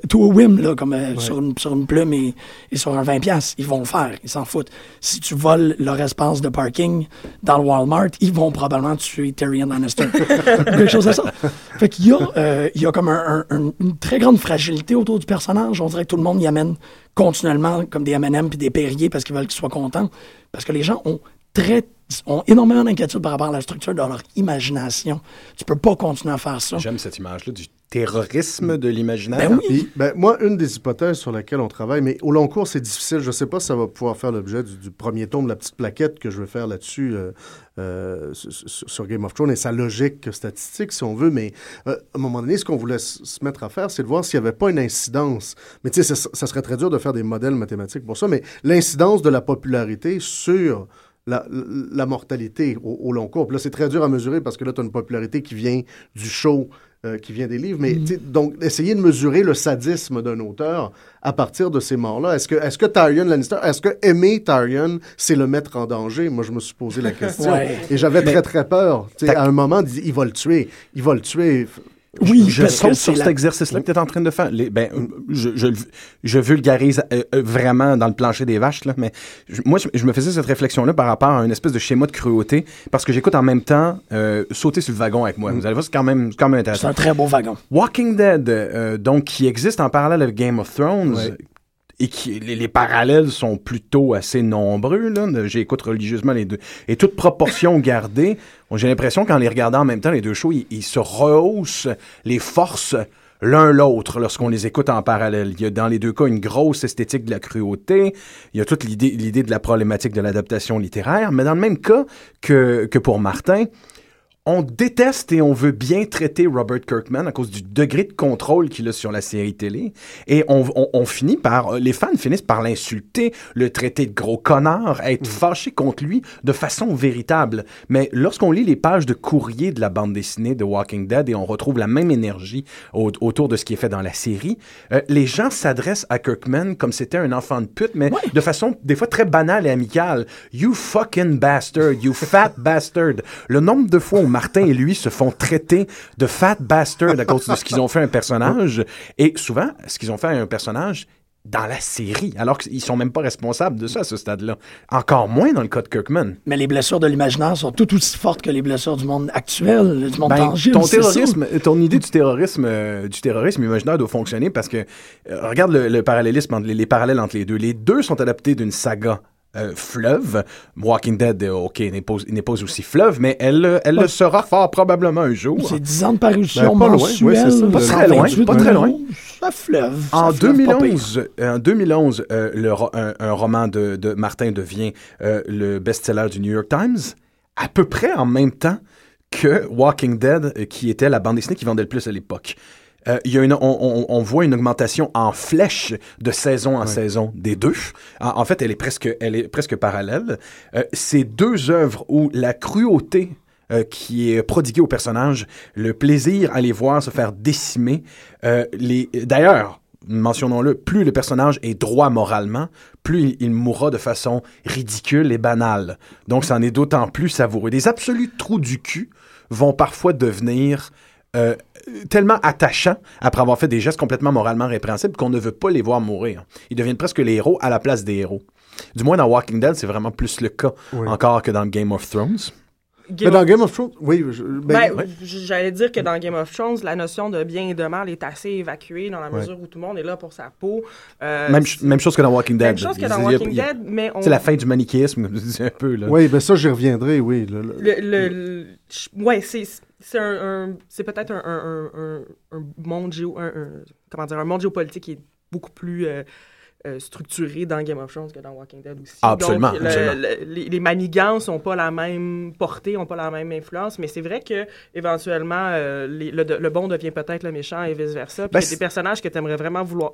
S6: tout au whim, là, comme euh, ouais. sur, une, sur une plume et, et sur un 20$, piastres, ils vont le faire, ils s'en foutent. Si tu voles leur espace de parking dans le Walmart, ils vont probablement tuer Tyrion Lannister. Quelque chose comme ça. Fait qu'il y a, euh, il y a comme un, un, une très grande fragilité autour du personnage. On dirait que tout le monde y amène continuellement comme des M&M puis des Perrier parce qu'ils veulent qu'il soit content. Parce que les gens ont très ont énormément d'inquiétude par rapport à la structure de leur imagination. Tu peux pas continuer à faire ça.
S3: J'aime cette image-là du terrorisme de l'imaginaire?
S6: Ben oui.
S4: ben, moi, une des hypothèses sur laquelle on travaille, mais au long cours, c'est difficile. Je ne sais pas si ça va pouvoir faire l'objet du, du, premier tome, la petite plaquette que je vais faire là-dessus euh, euh, sur Game of Thrones et sa logique statistique, si on veut. Mais euh, à un moment donné, ce qu'on voulait se mettre à faire, c'est de voir s'il n'y avait pas une incidence. Mais tu sais, ça, ça serait très dur de faire des modèles mathématiques pour ça, mais l'incidence de la popularité sur la, la, mortalité au, au, long cours. Puis là, c'est très dur à mesurer parce que là, tu as une popularité qui vient du show, euh, qui vient des livres. Mais mm donc, essayer de mesurer le sadisme d'un auteur à partir de ces morts-là. Est-ce que, est que Tyrion Lannister, est-ce que aimer Tyrion, c'est le mettre en danger? Moi, je me suis posé la question. ouais. Et j'avais très, très peur. À un moment, il va le tuer. Il va le tuer.
S3: Oui, je saute sur cet exercice-là que tu es en train de faire. Les, ben, je, je, je vulgarise euh, euh, vraiment dans le plancher des vaches, là, mais je, moi, je, je, me faisais cette réflexion-là par rapport à une espèce de schéma de cruauté, parce que j'écoute en même temps euh, sauter sur le wagon avec moi. Mm. Vous allez voir, c'est quand même, quand même intéressant.
S6: C'est un très beau wagon.
S3: Walking Dead, euh, donc, qui existe en parallèle avec Game of Thrones, et qui les, les, parallèles sont plutôt assez nombreux. J'écoute religieusement les deux. Et toute proportion gardée, j'ai l'impression qu'en les regardant en même temps, les deux shows, ils, ils se rehaussent les forces l'un l'autre lorsqu'on les écoute en parallèle. Il y a dans les deux cas une grosse esthétique de la cruauté, il y a toute l'idée, l'idée de la problématique de l'adaptation littéraire, mais dans le même cas que, que pour Martin, on déteste et on veut bien traiter Robert Kirkman à cause du degré de contrôle qu'il a sur la série télé. Et on, on- on finit par, les fans finissent par l'insulter, le traiter de gros connard, être fâchés contre lui de façon véritable. Mais lorsqu'on lit les pages de courrier de la bande dessinée de Walking Dead et on retrouve la même énergie au- autour de ce qui est fait dans la série, euh, les gens s'adressent à Kirkman comme c'était un enfant de pute, mais de façon des fois très banale et amicale. You fucking bastard, you fat bastard. Le nombre de fois où Martin et lui se font traiter de fat bastard à cause de ce qu'ils ont fait à un personnage, et souvent, ce qu'ils ont fait à un personnage dans la série, alors qu'ils sont même pas responsables de ça à ce stade-là. Encore moins dans le cas de Kirkman.
S6: Mais les blessures de l'imaginaire sont tout aussi fortes que les blessures du monde actuel, du monde
S3: Ben,
S6: tangible.
S3: ton
S6: ça.
S3: ton idée du terrorisme, euh, du terrorisme imaginaire doit fonctionner parce que euh, regarde le, le parallélisme, entre les, les parallèles entre les deux. Les deux sont adaptés d'une saga. Euh, fleuve, Walking Dead, euh, ok, n'est pas, aussi fleuve, mais elle, elle le sera fort probablement un jour.
S6: C'est 10 ans de parution
S4: Ben, pas loin, oui, ça.
S3: Pas très loin,
S6: 128
S3: pas très loin.
S6: Ça fleuve.
S3: En
S6: ça fleuve pas pire.
S3: 2011, euh, en 2011 euh, le ro- un, un roman de, de Martin devient euh, le best-seller du New York Times, à peu près en même temps que Walking Dead, qui était la bande dessinée qui vendait le plus à l'époque. Euh, il y a une, on, on- on voit une augmentation en flèche de saison en saison des deux. En, en fait, elle est presque, elle est presque parallèle. Euh, c'est deux œuvres où la cruauté euh, qui est prodiguée au personnage, le plaisir à les voir se faire décimer. les, d'ailleurs, mentionnons-le, plus le personnage est droit moralement, plus il, il mourra de façon ridicule et banale. Donc, c'en est d'autant plus savoureux. Des absolus trous du cul vont parfois devenir euh, tellement attachants après avoir fait des gestes complètement moralement répréhensibles qu'on ne veut pas les voir mourir. Ils deviennent presque les héros à la place des héros. Du moins, dans Walking Dead, c'est vraiment plus le cas
S4: Oui.
S3: encore que dans Game of Thrones.
S4: Mais dans
S5: of-
S4: Game of Thrones, oui. je- ben,
S5: Ben, J'allais dire que dans Game of Thrones, la notion de bien et de mal est assez évacuée dans la mesure où tout le monde est là pour sa peau. Euh,
S3: Même, ch- même chose que dans Walking Dead.
S5: même chose que dans
S3: a-
S5: Walking
S3: a-
S5: Dead, mais on...
S3: C'est la fin du manichéisme, un peu. Là.
S4: oui, ben ça, j'y reviendrai, oui. le- le-
S5: Le, ouais, c'est c'est un, un- c'est peut-être un, un, un, un- monde géo, comment dire, un monde géopolitique qui est beaucoup plus euh, euh, structuré dans Game of Thrones que dans Walking Dead aussi.
S3: Ah, absolument,
S5: Donc, le-
S3: absolument.
S5: le- les, les manigances n'ont pas la même portée, n'ont pas la même influence, mais c'est vrai que éventuellement euh, les- le, le bon devient peut-être le méchant et vice versa. Puis
S3: Ben,
S5: il y a
S3: c'est-
S5: des personnages que tu aimerais vraiment vouloir,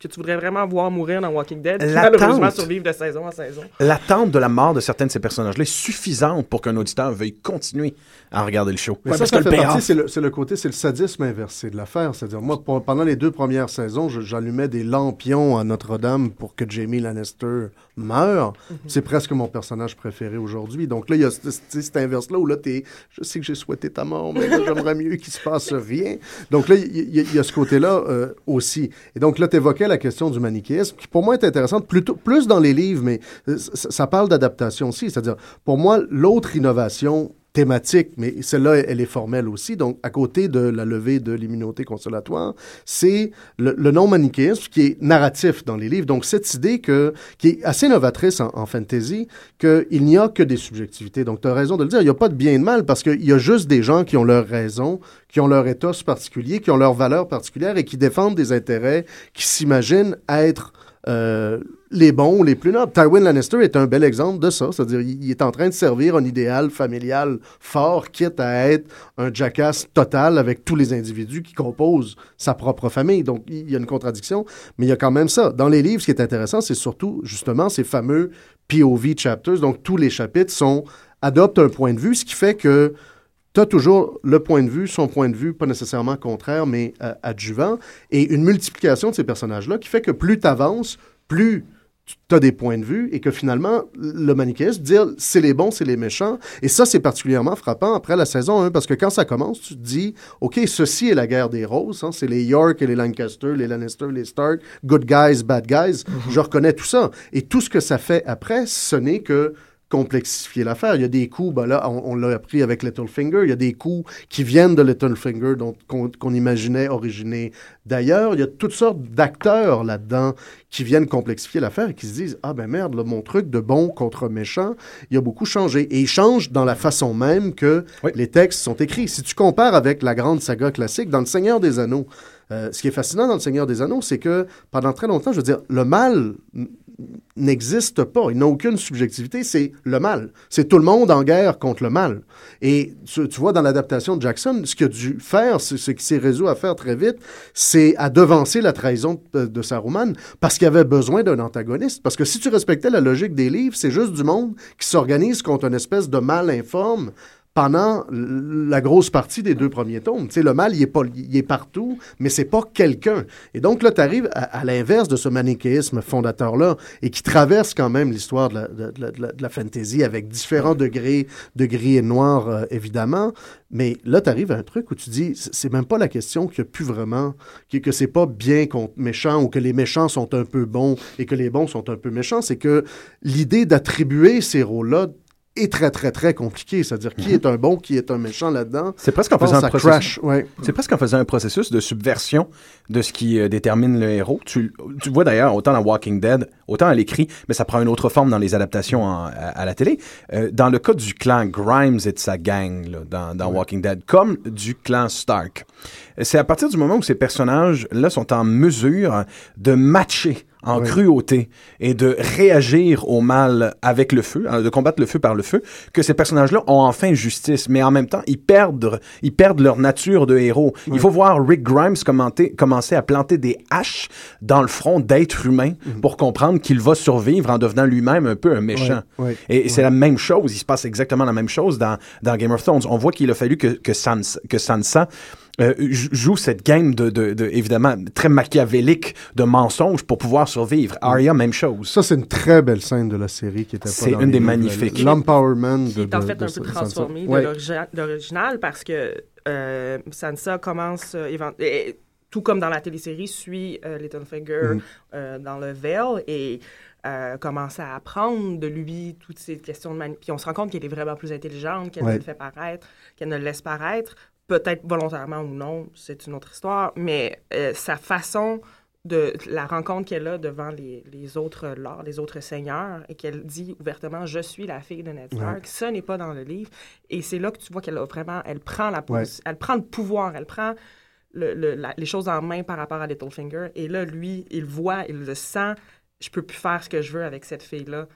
S5: que tu voudrais vraiment voir mourir dans Walking Dead, qui
S3: L'attente.
S5: malheureusement survivent de saison en saison.
S3: L'attente de la mort de certains de ces personnages-là est suffisante pour qu'un auditeur veuille continuer à regarder le show.
S4: Mais
S6: Ouais,
S4: ça,
S6: parce
S4: ça
S6: que le
S4: fait partie, c'est le, côté, c'est le sadisme inversé de l'affaire. C'est-à-dire, moi, pour- pendant les deux premières saisons, j'allumais des lampions à Notre-Dame pour que Jamie Lannister meure. C'est presque mon personnage préféré aujourd'hui. Donc là, il y a ce- ce- cet inverse-là où là, t'es, je sais que j'ai souhaité ta mort, mais j'aimerais mieux qu'il se passe rien. Donc là, il y, a- il y a ce côté-là euh, aussi. Et donc là, tu évoquais la question du manichéisme, qui pour moi est intéressante, plutôt, plus dans les livres, mais euh, ça parle d'adaptation aussi. C'est-à-dire, pour moi, l'autre innovation thématique, mais celle-là, elle est formelle aussi. Donc, à côté de la levée de l'immunité consolatoire, c'est le, non-manichéisme qui est narratif dans les livres. Donc, cette idée que, qui est assez novatrice en, fantasy, qu'il n'y a que des subjectivités. Donc, tu as raison de le dire, il n'y a pas de bien et de mal parce qu'il y a juste des gens qui ont leur raison, qui ont leur ethos particulier, qui ont leurs valeurs particulières et qui défendent des intérêts qui s'imaginent être euh, les bons ou les plus nobles. Tywin Lannister est un bel exemple de ça. C'est-à-dire, il, est en train de servir un idéal familial fort, quitte à être un jackass total avec tous les individus qui composent sa propre famille. Donc, il y a une contradiction, mais il y a quand même ça. Dans les livres, ce qui est intéressant, c'est surtout, justement, ces fameux POV chapters. Donc, tous les chapitres sont adoptent un point de vue, ce qui fait que tu as toujours le point de vue, son point de vue, pas nécessairement contraire, mais euh, adjuvant, et une multiplication de ces personnages-là qui fait que plus tu avances, plus tu as des points de vue et que finalement, le manichéisme, dire c'est les bons, c'est les méchants, et ça, c'est particulièrement frappant après la saison 1, parce que quand ça commence, tu te dis, OK, ceci est la guerre des roses, hein, c'est les York et les Lancaster, les Lannister, les Stark, good guys, bad guys, je reconnais tout ça. Et tout ce que ça fait après, ce n'est que complexifier l'affaire. Il y a des coups, ben là, on, on l'a appris avec Littlefinger, il y a des coups qui viennent de Littlefinger qu'on, imaginait originer d'ailleurs. Il y a toutes sortes d'acteurs là-dedans qui viennent complexifier l'affaire et qui se disent, ah ben merde, là, mon truc de bon contre méchant, il a beaucoup changé. Et il change dans la façon même que
S3: Oui.
S4: les textes sont écrits. Si tu compares avec la grande saga classique, dans Le Seigneur des Anneaux, euh, ce qui est fascinant dans Le Seigneur des Anneaux, c'est que pendant très longtemps, je veux dire, le mal n'existe pas. Il n'a aucune subjectivité. C'est le mal. C'est tout le monde en guerre contre le mal. Et tu, vois, dans l'adaptation de Jackson, ce qu'il a dû faire, ce qui s'est résolu à faire très vite, c'est à devancer la trahison de, de Saruman parce qu'il avait besoin d'un antagoniste. Parce que si tu respectais la logique des livres, c'est juste du monde qui s'organise contre une espèce de mal informe pendant la grosse partie des deux premiers tomes. Tu sais, le mal, il est, pas, il est partout, mais c'est pas quelqu'un. Et donc là, tu arrives à, l'inverse de ce manichéisme fondateur-là et qui traverse quand même l'histoire de la, de, de la- fantasy avec différents degrés de gris et noir, euh, évidemment. Mais là, tu arrives à un truc où tu dis, c'est même pas la question qu'il n'y a plus vraiment, que, que c'est pas bien contre méchant ou que les méchants sont un peu bons et que les bons sont un peu méchants. C'est que l'idée d'attribuer ces rôles-là est très, très, très compliquée. C'est-à-dire qui est un bon, qui est un méchant là-dedans.
S3: C'est presque en faisant un processus.
S4: crash. Ouais.
S3: C'est presque en faisant un processus de subversion de ce qui euh, détermine le héros. Tu, tu vois d'ailleurs, autant dans Walking Dead, autant à l'écrit, mais ça prend une autre forme dans les adaptations en- à, à la télé. Euh, dans le cas du clan Grimes et de sa gang là, dans, dans Walking Dead, comme du clan Stark, c'est à partir du moment où ces personnages-là sont en mesure de matcher en
S4: Oui.
S3: cruauté et de réagir au mal avec le feu, hein, de combattre le feu par le feu, que ces personnages-là ont enfin justice, mais en même temps, ils perdent, ils perdent leur nature de héros. Il faut voir Rick Grimes commenter- commencer à planter des haches dans le front d'êtres humains
S4: Mhm.
S3: pour comprendre qu'il va survivre en devenant lui-même un peu un méchant.
S4: Ouais,
S3: Et c'est la même chose, il se passe exactement la même chose dans, dans Game of Thrones. On voit qu'il a fallu que, que, Sansa, que Sansa euh, joue cette game de, de, de, évidemment, très machiavélique de mensonges pour pouvoir survivre. Arya, même chose.
S4: Ça, c'est une très belle scène de la série qui était pas
S3: C'est une des magnifiques.
S4: L'empowerment
S5: qui
S4: de,
S5: est en fait
S4: de
S5: un peu transformé de
S4: Ouais.
S5: l'origi- de l'original parce que euh, Sansa commence, euh, tout comme dans la télésérie, suit euh, Littlefinger euh, dans le Vale et euh, commence à apprendre de lui toutes ces questions de Puis on se rend compte qu'elle est vraiment plus intelligente, qu'elle
S4: Ouais.
S5: ne le fait paraître, qu'elle ne le laisse paraître, peut-être volontairement ou non, c'est une autre histoire, mais euh, sa façon de la rencontre qu'elle a devant les, les autres lords, les autres seigneurs, et qu'elle dit ouvertement Je suis la fille de Ned Stark. Ça n'est pas dans le livre. Et c'est là que tu vois qu'elle a vraiment, elle prend la
S4: Ouais.
S5: elle prend le pouvoir, elle prend le- le- la- les choses en main par rapport à Littlefinger. Et là, lui, il voit, il le sent. Je peux plus faire ce que je veux avec cette fille-là.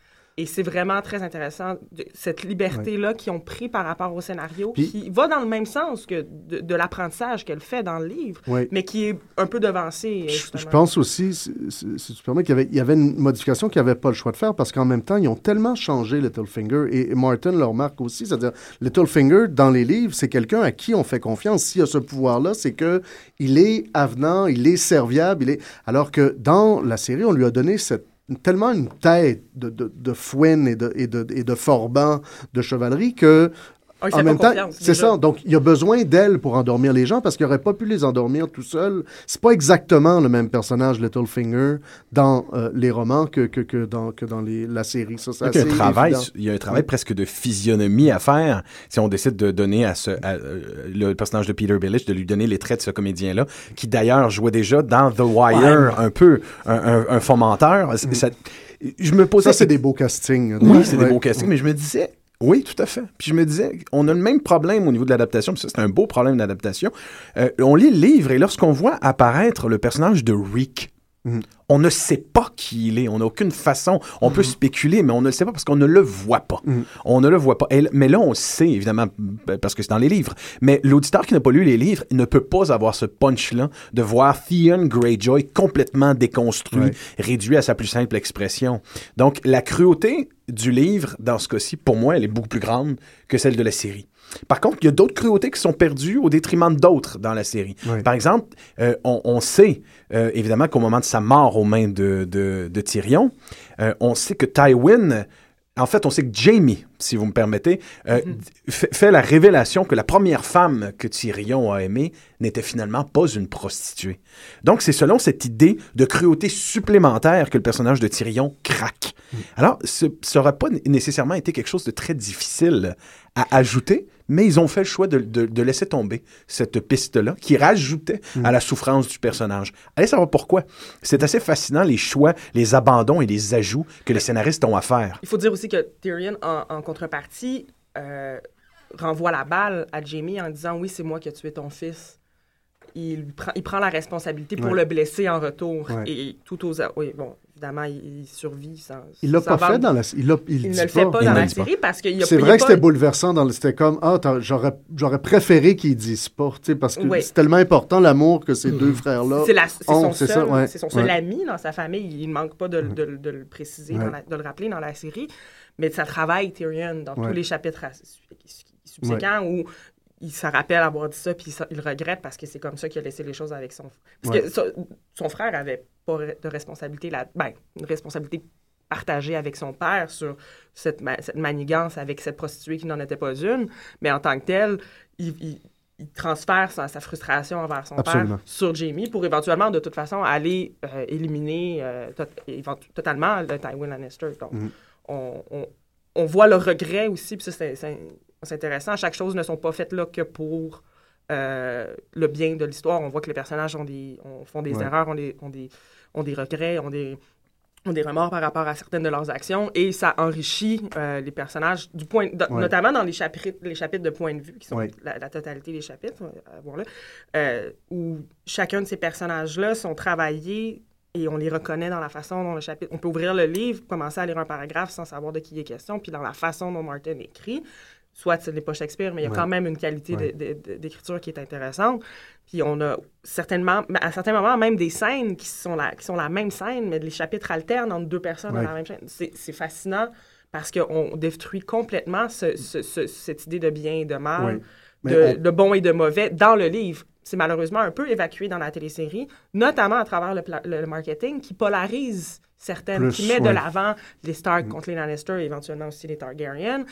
S5: Et c'est vraiment très intéressant, de- cette liberté-là qu'ils ont pris par rapport au scénario,
S4: Puis-
S5: qui va dans le même sens que de, de l'apprentissage qu'elle fait dans le livre,
S4: Ouais.
S5: mais qui est un peu devancé.
S4: Je, pense aussi, si, si- tu permets, qu'il y avait, il y avait une modification qu'ils n'avaient pas le choix de faire parce qu'en même temps, ils ont tellement changé Littlefinger et, et Martin le remarque aussi, c'est-à-dire Littlefinger, dans les livres, c'est quelqu'un à qui on fait confiance. S'il a ce pouvoir-là, c'est que il est avenant, il est serviable, il est... alors que dans la série, on lui a donné cette tellement une tête de, de, de fouine et de, et, de, et de forban de chevalerie que
S5: Ah,
S4: en même temps, c'est ça. Donc, il y a besoin d'elle pour endormir les gens parce qu'il n'aurait pas pu les endormir tout seul. C'est pas exactement le même personnage, Littlefinger, dans euh, les romans que, que, que dans, que dans les, la série. Ça,
S3: Donc, il y a un travail, il y a un travail presque de physionomie à faire si on décide de donner à ce à, euh, le personnage de Peter Billich de lui donner les traits de ce comédien-là, qui d'ailleurs jouait déjà dans The Wire un peu un, un, un fomenteur. C'est- ça- je me posais
S4: Mm. Ça, c'est des beaux castings.
S3: oui, c'est des beaux castings, mais je me disais, oui, tout à fait. Puis je me disais, on a le même problème au niveau de l'adaptation, puis ça, c'est un beau problème d'adaptation. Euh, on lit le livre et lorsqu'on voit apparaître le personnage de Rick,
S4: Mhm.
S3: on ne sait pas qui il est, on n'a aucune façon. On peut spéculer, mais on ne le sait pas parce qu'on ne le voit pas.
S4: Mhm.
S3: On ne le voit pas. Et mais là, on sait, évidemment, parce que c'est dans les livres. Mais l'auditeur qui n'a pas lu les livres ne peut pas avoir ce punch-là de voir Theon Greyjoy complètement déconstruit, réduit à sa plus simple expression. Donc, la cruauté du livre, dans ce cas-ci, pour moi, elle est beaucoup plus grande que celle de la série. Par contre, il y a d'autres cruautés qui sont perdues au détriment d'autres dans la série. Par exemple, euh, on, on sait, euh, évidemment, qu'au moment de sa mort aux mains de, de, de Tyrion, euh, on sait que Tywin, en fait, on sait que Jamie, si vous me permettez, euh, fait, fait la révélation que la première femme que Tyrion a aimée n'était finalement pas une prostituée. Donc, c'est selon cette idée de cruauté supplémentaire que le personnage de Tyrion craque. Alors, ce n'aurait pas né- nécessairement été quelque chose de très difficile à ajouter, mais ils ont fait le choix de, de- de laisser tomber cette piste-là qui rajoutait à la souffrance du personnage. Allez savoir pourquoi. C'est assez fascinant les choix, les abandons et les ajouts que les scénaristes ont à faire.
S5: Il faut dire aussi que Tyrion, en, en contrepartie, euh, renvoie la balle à Jamie en disant Oui, c'est moi qui ai tué ton fils. Il prend, il prend la responsabilité pour
S4: Ouais.
S5: le blesser en retour.
S4: Ouais.
S5: Et tout aux. Oui, bon, évidemment, il, il survit sans.
S4: Il l'a pas fait dans la il, il,
S5: Il ne le fait pas
S3: Il
S5: dans la
S3: dit pas.
S5: série parce qu'il y a
S4: C'est
S5: il
S4: vrai que c'était bouleversant. Dans le- C'était comme, ah, j'aurais, j'aurais préféré qu'ils disent pas, tu sais, parce que
S5: Oui.
S4: c'est tellement important l'amour que ces deux frères-là.
S5: C'est, la- c'est
S4: ont,
S5: son
S4: c'est
S5: seul,
S4: ça, ouais,
S5: c'est son seul
S4: ouais.
S5: ami dans sa famille. Il ne manque pas de, de- de le préciser, dans
S4: Ouais.
S5: la- de le rappeler dans la série. Mais ça travaille Tyrion dans
S4: Ouais.
S5: tous les chapitres à- subséquents où il se rappelle avoir dit ça, puis ça- il regrette parce que c'est comme ça qu'il a laissé les choses avec son Parce
S4: Ouais.
S5: que son, son frère avait pas de responsabilité, là, ben, une responsabilité partagée avec son père sur cette, ma- cette manigance avec cette prostituée qui n'en était pas une, mais en tant que tel, il, il- il transfère sa, sa frustration envers son
S4: Absolument.
S5: père sur Jamie pour éventuellement, de toute façon, aller euh, éliminer euh, tot- totalement le Tywin Lannister. Donc,
S4: Mhm.
S5: on, on- on voit le regret aussi, puis ça, c'est- intéressant. Chaque chose ne sont pas faites là que pour euh, le bien de l'histoire. On voit que les personnages ont des, ont- font des
S4: Ouais.
S5: erreurs, ont des, ont, des, ont des regrets, ont des, ont des remords par rapport à certaines de leurs actions, et ça enrichit euh, les personnages, du point, de-
S4: Ouais.
S5: notamment dans les chapitres, les chapitres de point de vue, qui sont
S4: Ouais.
S5: la, la totalité des chapitres, euh, euh, où chacun de ces personnages-là sont travaillés et on les reconnaît dans la façon dont le chapitre... On peut ouvrir le livre, commencer à lire un paragraphe sans savoir de qui il est question, puis dans la façon dont Martin écrit, soit ce n'est pas Shakespeare, mais il y a
S4: Ouais.
S5: quand même une qualité
S4: Ouais.
S5: d'écriture qui est intéressante. Puis on a certainement, à certains moments, même des scènes qui sont la, qui sont la même scène, mais les chapitres alternent entre deux personnes dans la même scène. C'est fascinant parce qu'on détruit complètement ce- ce- ce- cette idée de bien et de mal, de,
S4: on-
S5: de bon et de mauvais dans le livre. C'est malheureusement un peu évacué dans la télésérie, notamment à travers le, marketing qui polarise certaines,
S4: Plus,
S5: qui met de l'avant les Stark contre les Lannister et éventuellement aussi les Targaryen.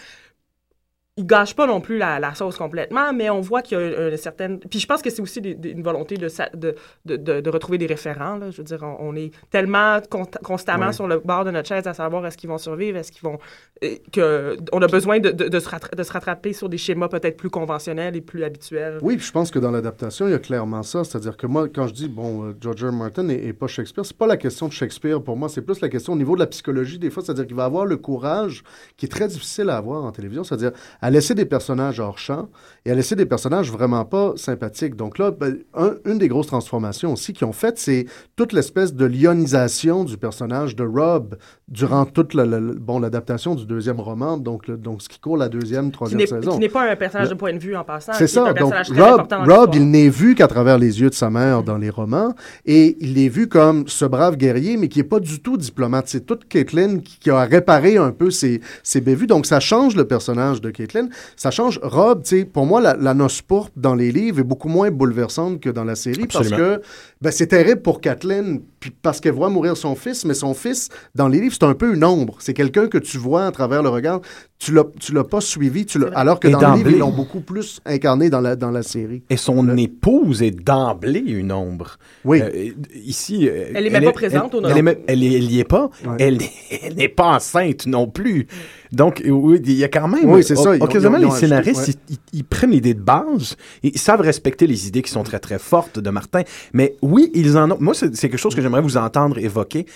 S5: Il gâche pas non plus la, la sauce complètement, mais on voit qu'il y a une certaine... Puis je pense que c'est aussi des- des- une volonté de, sa- de, de, retrouver des référents. Là. Je veux dire, on, on est tellement con- constamment
S4: Ouais.
S5: sur le bord de notre chaise à savoir est-ce qu'ils vont survivre, est-ce qu'ils vont... euh, que on a besoin de, de, se rattra- de se rattraper sur des schémas peut-être plus conventionnels et plus habituels.
S4: Oui, puis je pense que dans l'adaptation, il y a clairement ça. C'est-à-dire que moi, quand je dis, bon, euh, George R. Martin et, pas Shakespeare, c'est pas la question de Shakespeare pour moi, c'est plus la question au niveau de la psychologie des fois. C'est-à-dire qu'il va avoir le courage qui est très difficile à avoir en télévision, c'est-à-dire à laisser des personnages hors champ et à laisser des personnages vraiment pas sympathiques. Donc là, ben, un- une des grosses transformations aussi qu'ils ont faites, c'est toute l'espèce de lionisation du personnage de Rob durant toute la- bon, l'adaptation du deuxième roman, donc, le- donc ce qui court la deuxième,
S5: Qui
S4: troisième
S5: n'est,
S4: saison.
S5: qui n'est pas un personnage
S4: Le-
S5: de point de vue en passant.
S4: C'est
S5: qui un
S4: ça. Donc, Rob, Rob il n'est vu qu'à travers les yeux de sa mère dans les romans. Et il est vu comme ce brave guerrier, mais qui n'est pas du tout diplomate. C'est toute Caitlin qui, qui a réparé un peu ses, ses bévues. Donc, ça change le personnage de Caitlin. Ça change Rob. tu sais, Pour moi, la, la noce pourpre dans les livres est beaucoup moins bouleversante que dans la série
S3: Absolument.
S4: parce que ben, c'est terrible pour puis parce qu'elle voit mourir son fils, mais son fils, dans les livres, c'est un peu une ombre. C'est quelqu'un que tu vois à travers le regard. Tu l'as, tu l'as pas suivi, tu l'as- alors que
S3: Et
S4: dans le livre,
S3: d'emblée.
S4: ils l'ont beaucoup plus incarné dans la, dans la série.
S3: Et son épouse est d'emblée une ombre.
S4: Oui.
S3: Euh, ici, euh,
S5: Elle est même pas présente
S3: elle,
S5: au nom.
S3: elle, est elle, est- elle y est pas.
S4: Ouais.
S3: Elle, n'est- n'est pas enceinte non plus. Donc, euh, oui, il y a quand même.
S4: Oui, c'est ça,
S3: Occasionnellement, les scénaristes,
S4: ajouté,
S3: ils, ils- ils prennent l'idée de base. Ils savent respecter les idées qui sont très, très fortes de Martin. Mais oui, ils en ont. Moi, c'est quelque chose que j'aimerais vous entendre évoquer.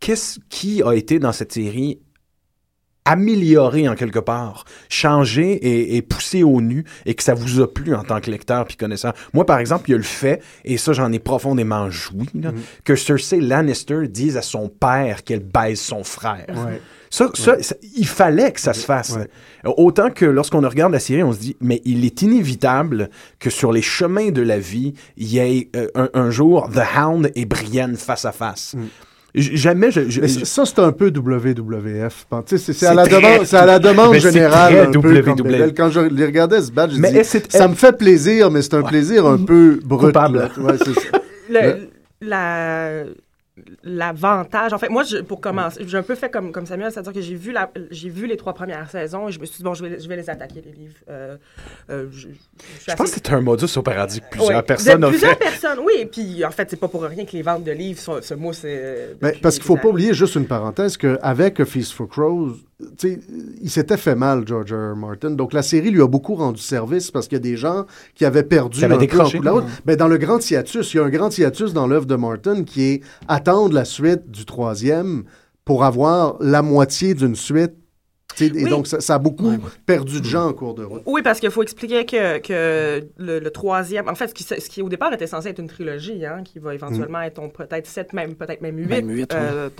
S3: Qu'est-ce qui a été dans cette série amélioré en quelque part, changé et, et poussé au nu et que ça vous a plu en tant que lecteur puis connaissant. Moi, par exemple, il y a le fait, et ça, j'en ai profondément joui, là, que Cersei Lannister dise à son père qu'elle baise son frère.
S4: Ouais.
S3: Ça, ça, ça- il fallait que ça se fasse.
S4: Ouais.
S3: Autant que lorsqu'on regarde la série, on se dit, mais il est inévitable que sur les chemins de la vie, il y ait euh, un, un jour The Hound et Brienne face à face. J- Jamais je... je-
S4: Mais
S3: je-
S4: ça, c'est un peu WWF. Sais, C'est à, la
S3: très-
S4: demande- c'est à la demande
S3: Mais c'est
S4: générale. un peu comme. Quand je les regardais ce badge, je
S3: Mais
S4: dis, ça me fait plaisir, mais c'est un plaisir un peu brut.
S3: Coupable.
S4: là. Ouais, c'est ça.
S5: le, la l'avantage en fait moi je, pour commencer j'ai un peu fait comme comme Samuel c'est-à-dire que j'ai vu la j'ai vu les trois premières saisons et je me suis dit bon je vais je vais les attaquer les livres euh, euh, je, je
S3: Je pense que c'est un modus operandi que plusieurs
S5: Ouais.
S3: personnes ont
S5: plusieurs
S3: fait.
S5: personnes oui et puis en fait c'est pas pour rien que les ventes de livres sont, ce mot c'est
S4: Ben, parce qu'il faut pas oublier, juste une parenthèse, qu'avec A Feast for Crows, il s'était fait mal, George R. R. Martin. Donc, la série lui a beaucoup rendu service parce qu'il y a des gens qui avaient perdu un peu en
S3: décroché.
S4: coup de la route. Ben, dans le grand hiatus, il y a un grand hiatus dans l'œuvre de Martin qui est attendre la suite du troisième pour avoir la moitié d'une suite Et
S5: Oui.
S4: donc, ça, ça a beaucoup perdu de gens en cours de route.
S5: Oui, parce qu'il faut expliquer que, que le, le troisième, en fait, ce qui, ce qui au départ était censé être une trilogie, hein, qui va éventuellement être on- peut-être sept, même peut-être même huit,
S6: Même huit,
S5: euh.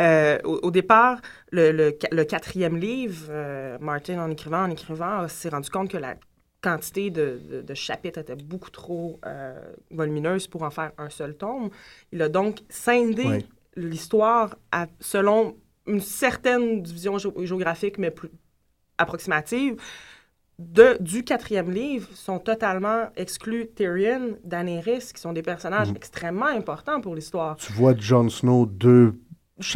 S5: Euh, au, au départ, le, le, qua- le quatrième livre, euh, Martin en écrivant, en écrivant, s'est rendu compte que la quantité de, de- de chapitres était beaucoup trop euh, volumineuse pour en faire un seul tome. Il a donc scindé l'histoire selon une certaine division géo- géographique, mais plus approximative. De, du quatrième livre sont totalement exclus Tyrion, Daenerys, qui sont des personnages
S4: Mhm.
S5: extrêmement importants pour l'histoire.
S4: Tu vois Jon Snow deux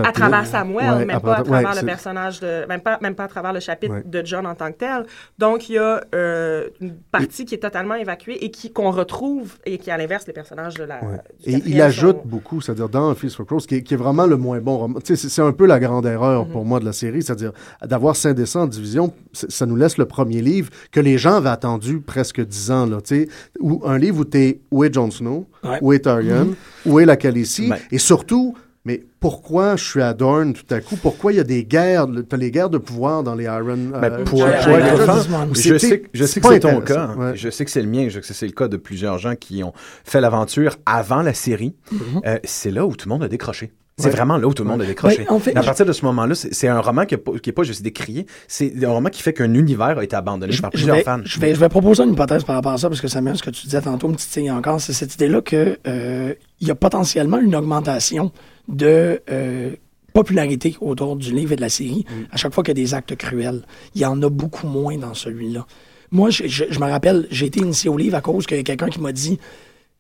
S5: À travers Samuel,
S4: Ouais,
S5: même
S4: à
S5: pas à
S4: travers- ouais,
S5: le personnage de. Même pas, même pas à travers le chapitre
S4: Ouais.
S5: de John en tant que tel. Donc, il y a euh, une partie qui est totalement évacuée et qui qu'on retrouve, et qui, à l'inverse, les personnages de la. Du
S4: Et il ajoute
S5: sont-
S4: beaucoup, c'est-à-dire dans Feast for Crows, qui est, qui est vraiment le moins bon roman. Tu sais, C'est un peu la grande erreur
S5: Mhm.
S4: pour moi de la série, c'est-à-dire d'avoir scindé ça en division, ça nous laisse le premier livre que les gens avaient attendu presque dix ans. Là, tu sais, où, un livre où tu es où est Jon Snow,
S6: Ouais.
S4: où est Tyrion, où est la Khaleesi,
S3: Ben-
S4: et surtout, mais pourquoi je suis à Dorne tout à coup? Pourquoi il y a des guerres, tu as les guerres de pouvoir dans les Iron...
S3: Ben,
S4: euh,
S3: pour,
S5: Ouais,
S3: pour être franc, je sais, que- je
S4: c'est
S3: sais que c'est ton cas.
S4: ouais.
S3: Je sais que c'est le mien. Je sais que c'est le cas de plusieurs gens qui ont fait l'aventure avant la série. Euh, c'est là où tout le monde a décroché. C'est
S4: Ouais.
S3: vraiment là où tout le monde a décroché.
S6: Ben, en fait,
S3: à partir de ce moment-là, c'est un roman qui n'est pas, juste décrié. C'est un roman qui fait qu'un univers a été abandonné par
S6: je
S3: plusieurs
S6: vais,
S3: fans.
S6: je, vais, je vais proposer une hypothèse par rapport à ça, parce que Samuel, ce que tu disais tantôt me titille encore, c'est cette idée-là que euh, il y a potentiellement une augmentation de euh, popularité autour du livre et de la série à chaque fois qu'il y a des actes cruels. Il y en a beaucoup moins dans celui-là. Moi, je, je- je me rappelle, j'ai été initié au livre à cause qu'il y a quelqu'un qui m'a dit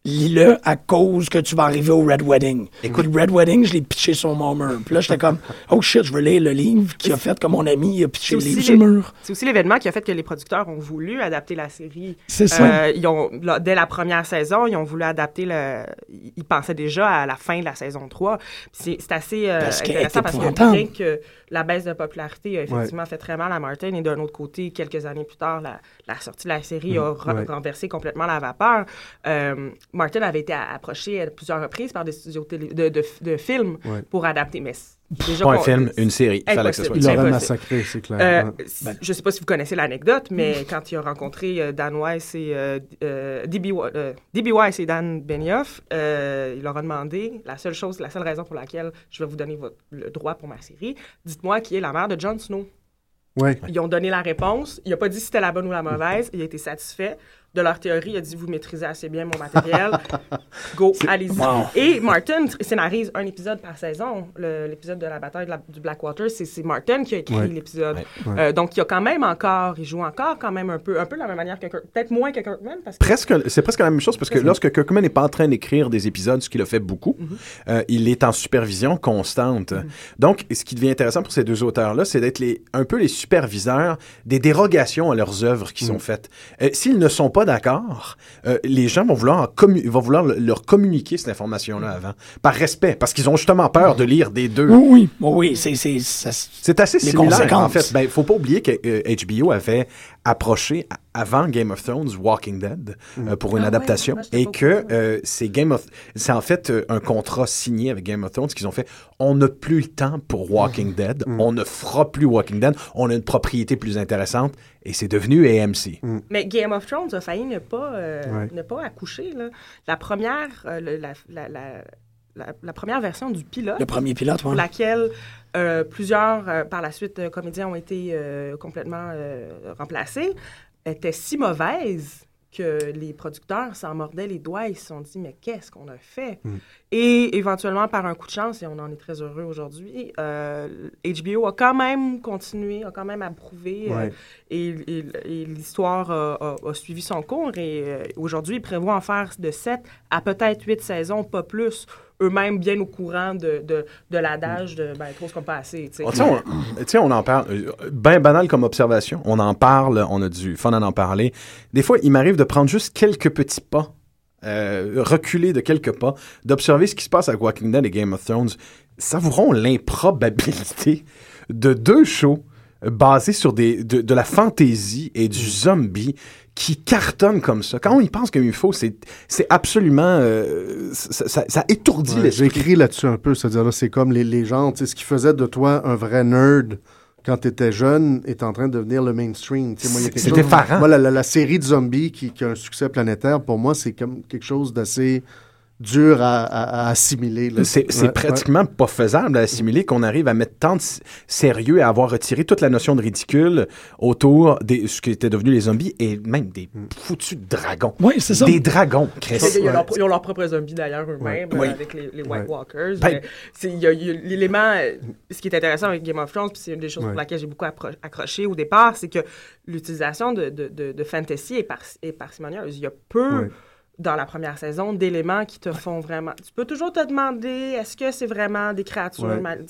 S6: lis-le à cause que tu vas arriver au Red Wedding. Écoute, le Red Wedding, je l'ai pitché sur mon mur. Puis là, j'étais comme, oh shit, je veux lire le livre qui a fait que mon ami a pitché le livre sur le mur.
S5: C'est aussi l'événement qui a fait que les producteurs ont voulu adapter la série.
S6: C'est ça.
S5: Euh, ils ont, là, dès la première saison, ils ont voulu adapter le. Ils pensaient déjà à la fin de la saison 3. Puis C'est assez euh,
S6: Parce
S5: intéressant parce que que la baisse de popularité a effectivement fait très mal à Martin, et d'un autre côté, quelques années plus tard, la, la sortie de la série a re-
S4: ouais.
S5: renversé complètement la vapeur. Euh, Martin avait été a- approché à plusieurs reprises par des studios télé- de, de, de films
S4: Ouais.
S5: pour adapter. Mais déjà
S3: Pas un film, une série. Il fallait que ce soit
S5: Impossible.
S4: Il
S3: une série.
S4: l'aurait massacré, c'est clair.
S5: Euh,
S6: Ben.
S5: Je ne sais pas si vous connaissez l'anecdote, mais quand il a rencontré euh, Dan Weiss et euh, D.B. Euh. Weiss et Dan Benioff, euh, il leur a demandé la seule chose, la seule raison pour laquelle je vais vous donner votre- le droit pour ma série. Dites-moi qui est la mère de Jon Snow.
S4: Ouais.
S5: Ils ont donné la réponse. Il n'a pas dit si c'était la bonne ou la mauvaise. Il a été satisfait de leur théorie. Il a dit Vous maîtrisez assez bien mon matériel. Go, allez-y.
S6: Wow.
S5: Et Martin scénarise un épisode par saison. Le- L'épisode de la bataille de la- du Blackwater, c'est c'est Martin qui a écrit
S4: Ouais.
S5: l'épisode.
S3: Ouais.
S4: Ouais.
S5: Euh, donc, il y a quand même encore, il joue encore quand même un peu, un peu de la même manière que peut-être moins que Kirkman. Parce que
S3: Presque, c'est presque la même chose parce que lorsque Kirkman n'est pas en train d'écrire des épisodes, ce qu'il a fait beaucoup, euh, il est en supervision constante. Donc, ce qui devient intéressant pour ces deux auteurs-là, c'est d'être les, un peu les superviseurs des dérogations à leurs œuvres qui sont faites. Euh, S'ils ne sont pas d'accord, euh, les gens vont vouloir, en commu- vont vouloir le- leur communiquer cette information-là avant, par respect, parce qu'ils ont justement peur de lire des deux.
S6: Oui, oui, c'est, c'est, ça-
S3: C'est assez
S6: Les
S3: similaire.
S6: conséquences.
S3: En fait, ben, faut pas oublier que euh, HBO avait approché avant Game of Thrones Walking Dead euh, pour une
S5: Ah
S3: adaptation et que euh, c'est Game of c'est en fait euh, un contrat signé avec Game of Thrones qu'ils ont fait. On n'a plus le temps pour Walking Dead, on ne fera plus Walking Dead, on a une propriété plus intéressante et c'est devenu AMC.
S5: Mais Game of Thrones a failli ne pas, euh,
S4: Ouais.
S5: ne pas accoucher. Là. La, première, euh, le- la, la, la, la- la première version du pilote,
S6: le premier pilote,
S5: pour
S6: ouais.
S5: laquelle euh, plusieurs, euh, par la suite, euh, comédiens ont été euh, complètement euh, remplacés, était si mauvaise que les producteurs s'en mordaient les doigts et se sont dit mais qu'est-ce qu'on a fait? Et éventuellement par un coup de chance et on en est très heureux aujourd'hui euh, HBO a quand même continué a quand même approuvé euh, et, et- et l'histoire a, a- a suivi son cours et euh, aujourd'hui ils prévoient en faire de 7 à peut-être 8 saisons pas plus eux-mêmes bien au courant de, de, l'adage de ben trop c'est comme pas assez
S3: on, en parle. euh, Ben banal comme observation. On en parle, on a du fun à en parler. Des fois, il m'arrive de prendre juste quelques petits pas, euh, reculer de quelques pas, d'observer ce qui se passe avec Walking Dead et Game of Thrones. Savourons l'improbabilité de deux shows basés sur des, de, de la fantaisie et du zombie qui cartonnent comme ça. Quand on y pense comme il faut, c'est c'est absolument... euh, ça, ça- ça étourdit
S4: Ouais, J'ai
S3: l'esprit.
S4: écrit là-dessus un peu, c'est-à-dire là, c'est comme les, les gens, tu sais, ce qui faisait de toi un vrai nerd quand tu étais jeune, est en train de devenir le mainstream.
S3: C'est effarant.
S4: Moi, la, la- la série de zombies qui, qui a un succès planétaire, pour moi, c'est comme quelque chose d'assez dur à, à- à assimiler.
S3: C'est
S4: Ouais,
S3: pratiquement pas faisable à assimiler qu'on arrive à mettre tant de sérieux et à avoir retiré toute la notion de ridicule autour de ce qui était devenu les zombies et même des foutus dragons.
S6: Oui, c'est ça.
S3: Des dragons, Chris.
S5: Ils ont, leur, ils ont leur propre zombie d'ailleurs eux-mêmes euh, avec les, les White
S4: Ouais.
S5: Walkers.
S3: Ben-
S5: Il y a, l'élément, euh, ce qui est intéressant avec Game of Thrones, puis c'est une des choses
S4: Ouais.
S5: pour laquelle j'ai beaucoup accroché au départ, c'est que l'utilisation de, de, de, de fantasy est, par, est parcimonieuse. Il y a peu
S4: Ouais.
S5: Dans la première saison d'éléments qui te font vraiment. Tu peux toujours te demander est-ce que c'est vraiment des créatures
S4: Ouais.
S5: mal-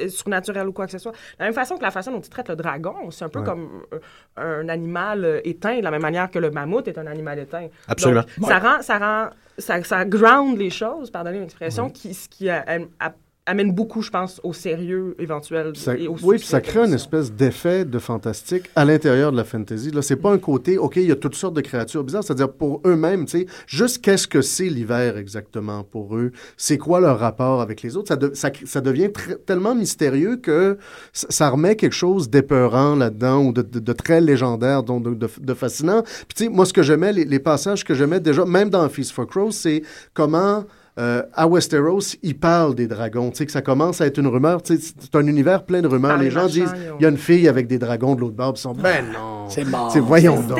S5: euh, surnaturelles ou quoi que ce soit? De la même façon que la façon dont tu traites le dragon, c'est un peu
S4: Ouais.
S5: comme euh, un animal euh, éteint, de la même manière que le mammouth est un animal éteint.
S3: Absolument.
S5: Donc, ça rend, ça rend, ça, ça ground les choses, pardonnez l'expression, qui, ce qui a- a- amène beaucoup, je pense, au sérieux éventuel
S4: Ça-
S5: et au
S4: oui, puis ça crée une espèce d'effet de fantastique à l'intérieur de la fantasy. Là, c'est pas un côté, OK, il y a toutes sortes de créatures bizarres. C'est-à-dire, pour eux-mêmes, tu sais, juste qu'est-ce que c'est l'hiver exactement pour eux? C'est quoi leur rapport avec les autres? Ça, de- ça, ça devient tellement mystérieux que ça, remet quelque chose d'épeurant là-dedans ou de, de- de très légendaire, donc de fascinant. Puis, tu sais, moi, ce que j'aimais, les, les passages que j'aimais déjà, même dans Feast for Crows, c'est comment euh, à Westeros, ils parlent des dragons. Tu sais, que ça commence à être une rumeur. Tu sais, c'est un univers plein de rumeurs. Les gens disent, il y a une fille avec des dragons de l'autre bord. Puis ils sont, ben non.
S6: C'est mort.
S4: Tu sais, voyons
S5: C'est
S4: donc.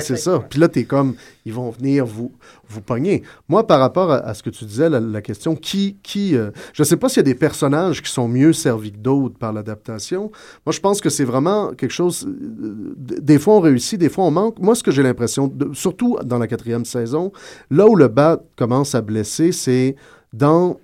S4: c'est
S5: ça.
S4: Puis là, t'es comme, ils vont venir vous, vous pogner. Moi, par rapport à, à ce que tu disais, la, la question, qui, qui, euh, je sais pas s'il y a des personnages qui sont mieux servis que d'autres par l'adaptation. Moi, je pense que c'est vraiment quelque chose. euh, des fois, on réussit, des fois, on manque. Moi, ce que j'ai l'impression, surtout dans la quatrième saison, là où le bas commence à blesser, c'est dans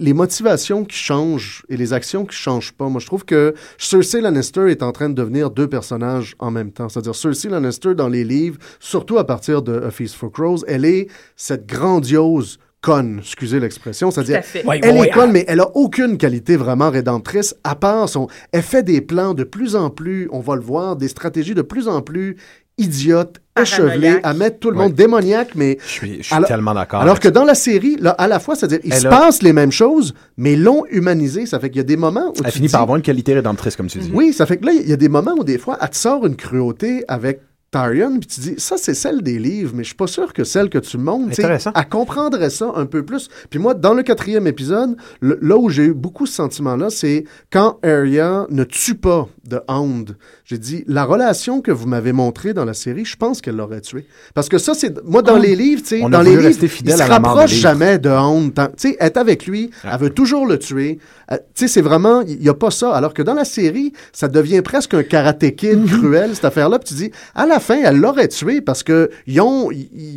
S4: les motivations qui changent et les actions qui changent pas. Moi, je trouve que Cersei Lannister est en train de devenir deux personnages en même temps. C'est-à-dire, Cersei Lannister, dans les livres, surtout à partir de A Feast for Crows, elle est cette grandiose conne, excusez l'expression. C'est-à-dire, elle est conne, mais elle a aucune qualité vraiment rédemptrice, à part son... Elle fait des plans de plus en plus, on va le voir, des stratégies de plus en plus échevelées,
S5: Paranoïaques.
S4: à mettre tout le
S3: Ouais.
S4: monde démoniaque, mais
S3: Je suis, je suis
S4: Alors-
S3: tellement d'accord.
S4: alors que dans la série, là, à la fois, c'est-à-dire, il se passe les mêmes choses, mais l'ont humanisé. Ça fait qu'il y a des moments où.
S3: Elle
S4: tu
S3: finit
S4: dis-
S3: par avoir une qualité rédemptrice, comme tu dis.
S4: Oui, ça fait que là, il y a des moments où des fois, elle te sort une cruauté avec Tyrion, puis tu dis, ça, c'est celle des livres, mais je suis pas sûr que celle que tu montres, tu sais,
S3: Intéressant.
S4: elle comprendrait ça un peu plus. Puis moi, dans le quatrième épisode, le- là où j'ai eu beaucoup ce sentiment-là, c'est quand Arya ne tue pas de Hound. J'ai dit, la relation que vous m'avez montrée dans la série, je pense qu'elle l'aurait tué. Parce que ça, c'est... Moi, dans les livres, tu sais, dans les livres, il se rapproche jamais de Hound. Tu sais, être avec lui, elle veut toujours le tuer. Euh, tu sais, c'est vraiment... Il n'y a pas ça. Alors que dans la série, ça devient presque un karaté kid
S3: Mhm.
S4: cruel, cette affaire-là. Puis tu dis, à la fin, elle l'aurait tué parce que ils ont,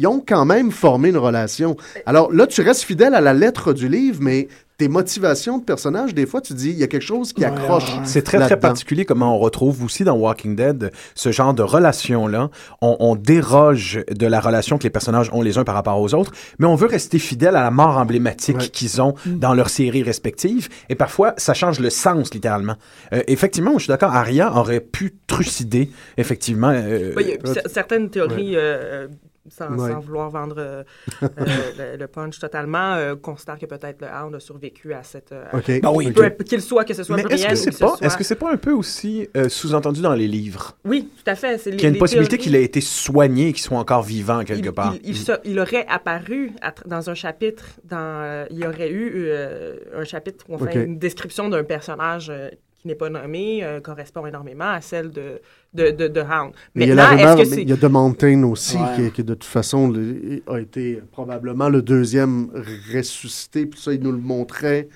S4: ont quand même formé une relation. Alors là, tu restes fidèle à la lettre du livre, mais tes motivations de personnage, des fois, tu dis, il y a quelque chose qui accroche.
S6: ouais.
S3: C'est très, très particulier comment on retrouve aussi dans Walking Dead ce genre de relation-là. On, on déroge de la relation que les personnages ont les uns par rapport aux autres, mais on veut rester fidèle à la mort emblématique
S4: Ouais.
S3: qu'ils ont dans leurs séries respectives. Et parfois, ça change le sens, littéralement. Euh, effectivement, je suis d'accord, Arya aurait pu trucider, effectivement. euh,
S5: Oui, cer- certaines théories, euh, sans,
S4: Ouais.
S5: sans vouloir vendre euh, euh, le, le punch totalement, euh, considèrent que peut-être le Hound a survécu à cette... euh,
S4: OK.
S6: Ben oui.
S5: Qu'il soit, que ce soit
S3: mais est-ce que c'est
S5: que ce
S3: pas,
S5: soit-
S3: est-ce que c'est pas un peu aussi euh, sous-entendu dans les livres?
S5: Oui, tout à fait.
S3: Qu'il y a une possibilité
S5: théories-
S3: qu'il ait été soigné et qu'il soit encore vivant quelque
S5: il,
S3: part.
S5: il- il se- il aurait apparu à dans un chapitre, dans, euh, il y aurait eu euh, un chapitre où on fait une description d'un personnage euh, qui n'est pas nommé, euh, correspond énormément à celle de, de, de, de Hound.
S4: Mais il y a la rumeur,
S5: que
S4: mais il y a The Mountain aussi,
S6: Ouais.
S4: qui, qui, de toute façon le- a été probablement le deuxième ressuscité. Puis ça, il nous le montrait.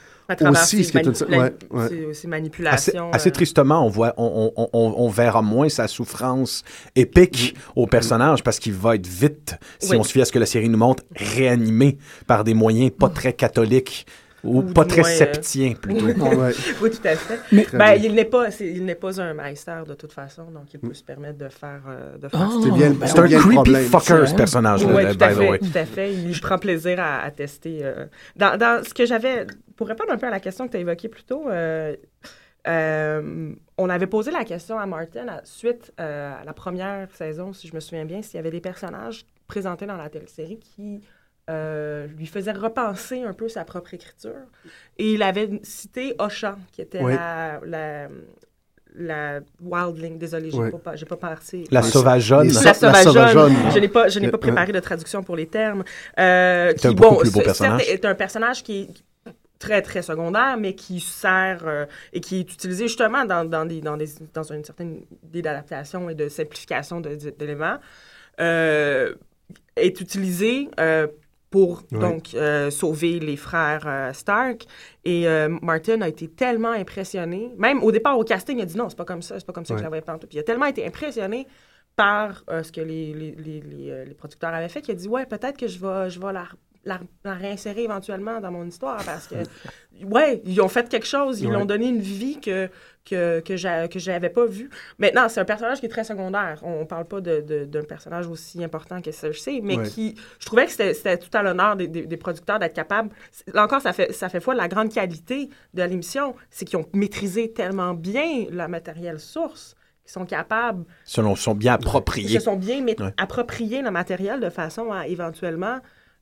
S4: aussi, ce qui est une- ouais, ouais.
S5: ces- ces
S3: Assez,
S5: manipulations.
S3: assez
S5: euh,
S3: tristement, on, voit, on, on, on, on verra moins sa souffrance épique au personnage parce qu'il va être vite, si
S5: Oui.
S3: on se fie à ce que la série nous montre, réanimé par des moyens pas très catholiques ou,
S5: Ou
S3: pas très
S5: moins, euh,
S3: septiens plutôt.
S4: Ouais.
S5: Oui, tout à fait.
S6: Mais-
S5: Ben, il n'est pas, c'est- il n'est pas un maître de toute façon, donc il peut se permettre de faire, euh, de faire
S6: Ah,
S5: ça.
S4: C'est bien-
S6: ben,
S3: C'est un
S4: bien
S3: creepy
S4: problème.
S3: fucker, ce
S6: C'est-
S3: personnage-là,
S5: Oui,
S3: by
S5: tout à
S3: the
S5: fait,
S3: way.
S5: tout à fait. Il prend plaisir à, à tester. euh. Dans, dans ce que j'avais, pour répondre un peu à la question que tu as évoquée plus tôt, euh, euh, on avait posé la question à Martin à- suite euh, à la première saison, si je me souviens bien, s'il y avait des personnages présentés dans la télésérie qui euh, lui faisait repenser un peu sa propre écriture. Et il avait cité Ocha, qui était
S4: Oui.
S5: la, la, la Wildling. Désolé, j'ai
S4: Oui.
S5: pas, pas pensé.
S3: La sauvageonne.
S5: La sauvageonne. Je n'ai pas, je n'ai
S4: Euh,
S5: pas préparé de traduction pour les termes. Euh,
S3: C'est un
S5: bon,
S3: plus beau personnage.
S5: certes, est un personnage qui est très, très secondaire, mais qui sert euh, et qui est utilisé justement dans, dans, des, dans, des, dans une certaine idée d'adaptation et de simplification de- de- d'éléments, euh, est utilisé euh, pour donc euh, sauver les frères euh, Stark. Et euh, Martin a été tellement impressionné, même au départ au casting, il a dit non, c'est pas comme ça, c'est pas comme ça que je l'avais. Puis il a tellement été impressionné par ce que les, les, les, les, les producteurs avaient fait qu'il a dit ouais, peut-être que je vais, je vais la, la, la réinsérer éventuellement dans mon histoire parce que, ouais, ils ont fait quelque chose, ils
S4: Ouais.
S5: lui ont donné une vie que, que, que j'a- que j'avais pas vue. Maintenant, c'est un personnage qui est très secondaire. On parle pas d'un personnage aussi important que Cersei, mais
S4: Ouais.
S5: qui, je trouvais que c'était tout à l'honneur des, des- des producteurs d'être capables. Là encore, ça fait, ça fait foi de la grande qualité de l'émission, c'est qu'ils ont maîtrisé tellement bien la matériel source qu'ils sont capables
S3: Selon sont bien
S5: ils
S3: appropriés.
S5: se sont bien
S3: Ouais.
S5: appropriés le matériel de façon à éventuellement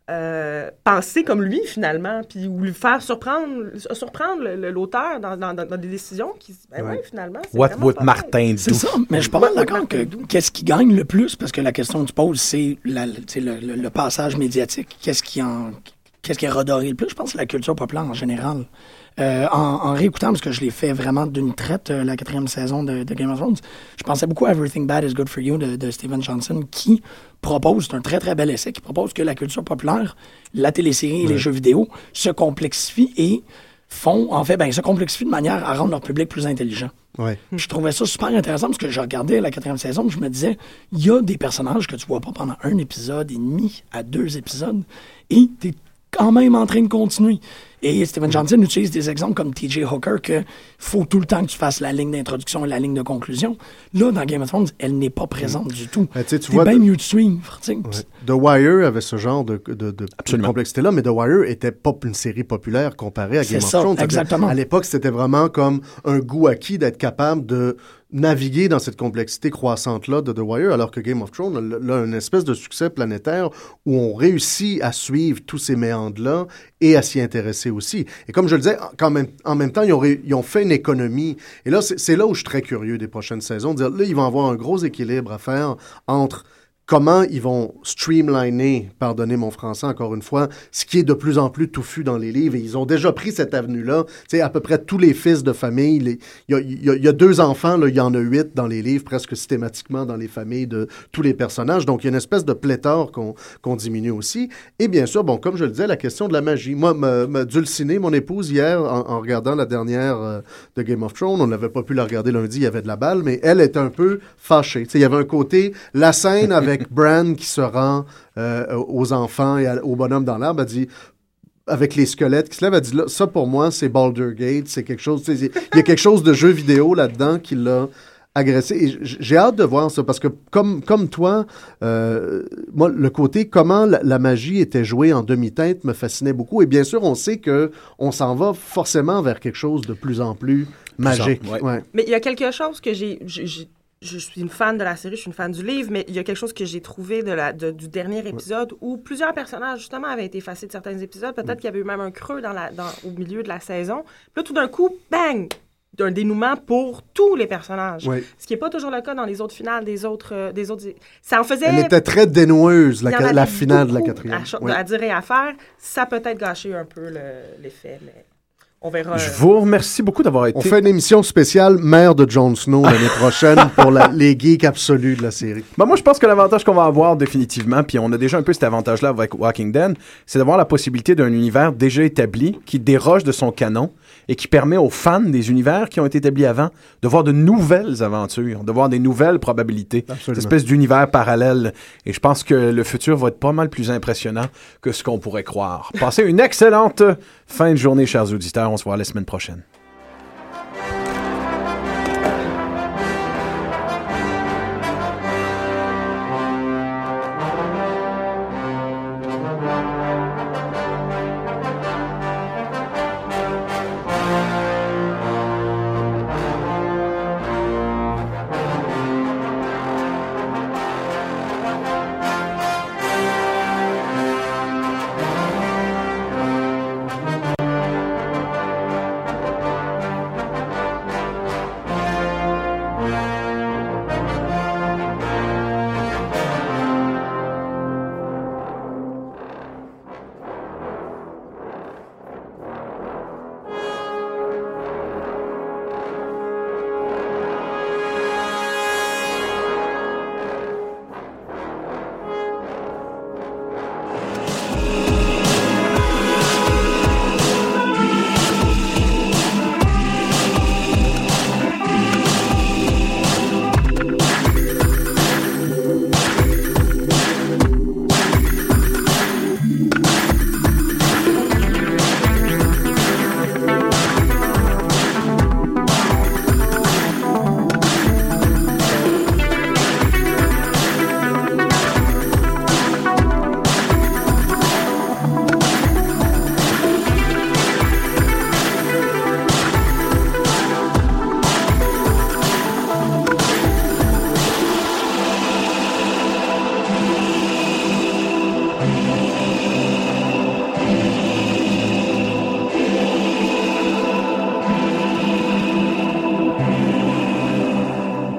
S5: euh, penser comme lui finalement, puis ou lui faire surprendre, surprendre l'auteur dans, dans- des décisions qui se- ben
S4: Ouais.
S5: ouais, finalement.
S3: What would. Martin
S6: C'est ça, mais je suis pas mal d'accord que qu'est-ce qui gagne le plus, parce que la question que tu poses, c'est le, passage médiatique. Qu'est-ce qui en qu'est-ce qui est redoré le plus? Je pense que c'est la culture populaire en général. Euh, en, en réécoutant, parce que je l'ai fait vraiment d'une traite, euh, la quatrième saison de, de Game of Thrones, je pensais beaucoup à Everything Bad is Good for You de, de Steven Johnson, qui propose, c'est un très très bel essai, qui propose que la culture populaire, la télésérie et les jeux vidéo se complexifient et font, en fait, ben, se complexifient de manière à rendre leur public plus intelligent.
S4: Ouais.
S6: Je trouvais ça super intéressant parce que je regardais la quatrième saison, je me disais, il y a des personnages que tu vois pas pendant un épisode et demi à deux épisodes, et tu es quand même en train de continuer. Et Steven Johnson utilise des exemples comme TJ Hooker que faut tout le temps que tu fasses la ligne d'introduction et la ligne de conclusion. Là, dans Game of Thrones, elle n'est pas présente du tout.
S4: Ben, tu vois,
S6: bien
S4: de-
S6: mieux de suivre.
S4: Ouais. The Wire avait ce genre de, de, de- de
S3: Absolument.
S4: complexité-là, mais The Wire était pas une série populaire comparée à Game of Thrones.
S6: Exactement.
S4: À l'époque, c'était vraiment comme un goût acquis d'être capable de naviguer dans cette complexité croissante-là de The Wire, alors que Game of Thrones a une espèce de succès planétaire où on réussit à suivre tous ces méandres-là et à s'y intéresser aussi. Et comme je le disais, en même, temps, ils ont, fait une économie. Et là, c'est là où je suis très curieux des prochaines saisons. là, ils vont avoir un gros équilibre à faire entre comment ils vont streamliner, pardonnez mon français encore une fois, ce qui est de plus en plus touffu dans les livres. Et ils ont déjà pris cette avenue-là. Tu sais, à peu près tous les fils de famille, il y, a, deux enfants, il y en a huit dans les livres, presque systématiquement dans les familles de tous les personnages. Donc, il y a une espèce de pléthore qu'on diminue aussi. Et bien sûr, bon, comme je le disais, la question de la magie. Moi, ma, Dulcinée, mon épouse, hier, en, regardant la dernière euh, de Game of Thrones, on n'avait pas pu la regarder lundi, il y avait de la balle, mais elle était un peu fâchée. Tu sais, il y avait un côté, la scène avec Bran qui se rend euh, aux enfants et à- au bonhomme dans l'arbre, elle dit avec les squelettes qui se lèvent, elle dit là, ça pour moi, c'est Baldur Gate, c'est quelque chose, il y a quelque chose de jeu vidéo là-dedans qui l'a agressé. Et j'ai hâte de voir ça parce que comme, comme toi, euh, moi, le côté comment la, la magie était jouée en demi-teinte me fascinait beaucoup. Et bien sûr, on sait que on s'en va forcément vers quelque chose de plus en plus magique.
S3: ouais.
S4: Ouais.
S5: Mais il y a quelque chose que j'ai. Je suis une fan de la série, je suis une fan du livre, mais il y a quelque chose que j'ai trouvé de la, de- du dernier épisode où plusieurs personnages, justement, avaient été effacés de certains épisodes. Peut-être qu'il y avait eu même un creux dans la, dans, au milieu de la saison. Puis là, tout d'un coup, bang! Un dénouement pour tous les personnages. Ce qui n'est pas toujours le cas dans les autres finales des autres. euh, des autres ça en faisait.
S4: Elle était très dénoueuse, la, ca- finale de la quatrième.
S5: À,
S4: Ouais.
S5: à dire et à faire, ça a peut-être gâché un peu le- l'effet, mais on verra.
S3: Je
S5: euh,
S3: vous remercie beaucoup d'avoir été.
S4: On fait une émission spéciale Mère de Jon Snow l'année prochaine pour la- les geeks absolus de la série.
S3: Ben, moi, je pense que l'avantage qu'on va avoir définitivement, puis on a déjà un peu cet avantage-là avec Walking Dead, c'est d'avoir la possibilité d'un univers déjà établi qui déroge de son canon et qui permet aux fans des univers qui ont été établis avant de voir de nouvelles aventures, de voir des nouvelles probabilités,
S4: Absolument.
S3: cette espèce d'univers parallèle. Et je pense que le futur va être pas mal plus impressionnant que ce qu'on pourrait croire. Passez une excellente fin de journée, chers auditeurs. On se voit la semaine prochaine.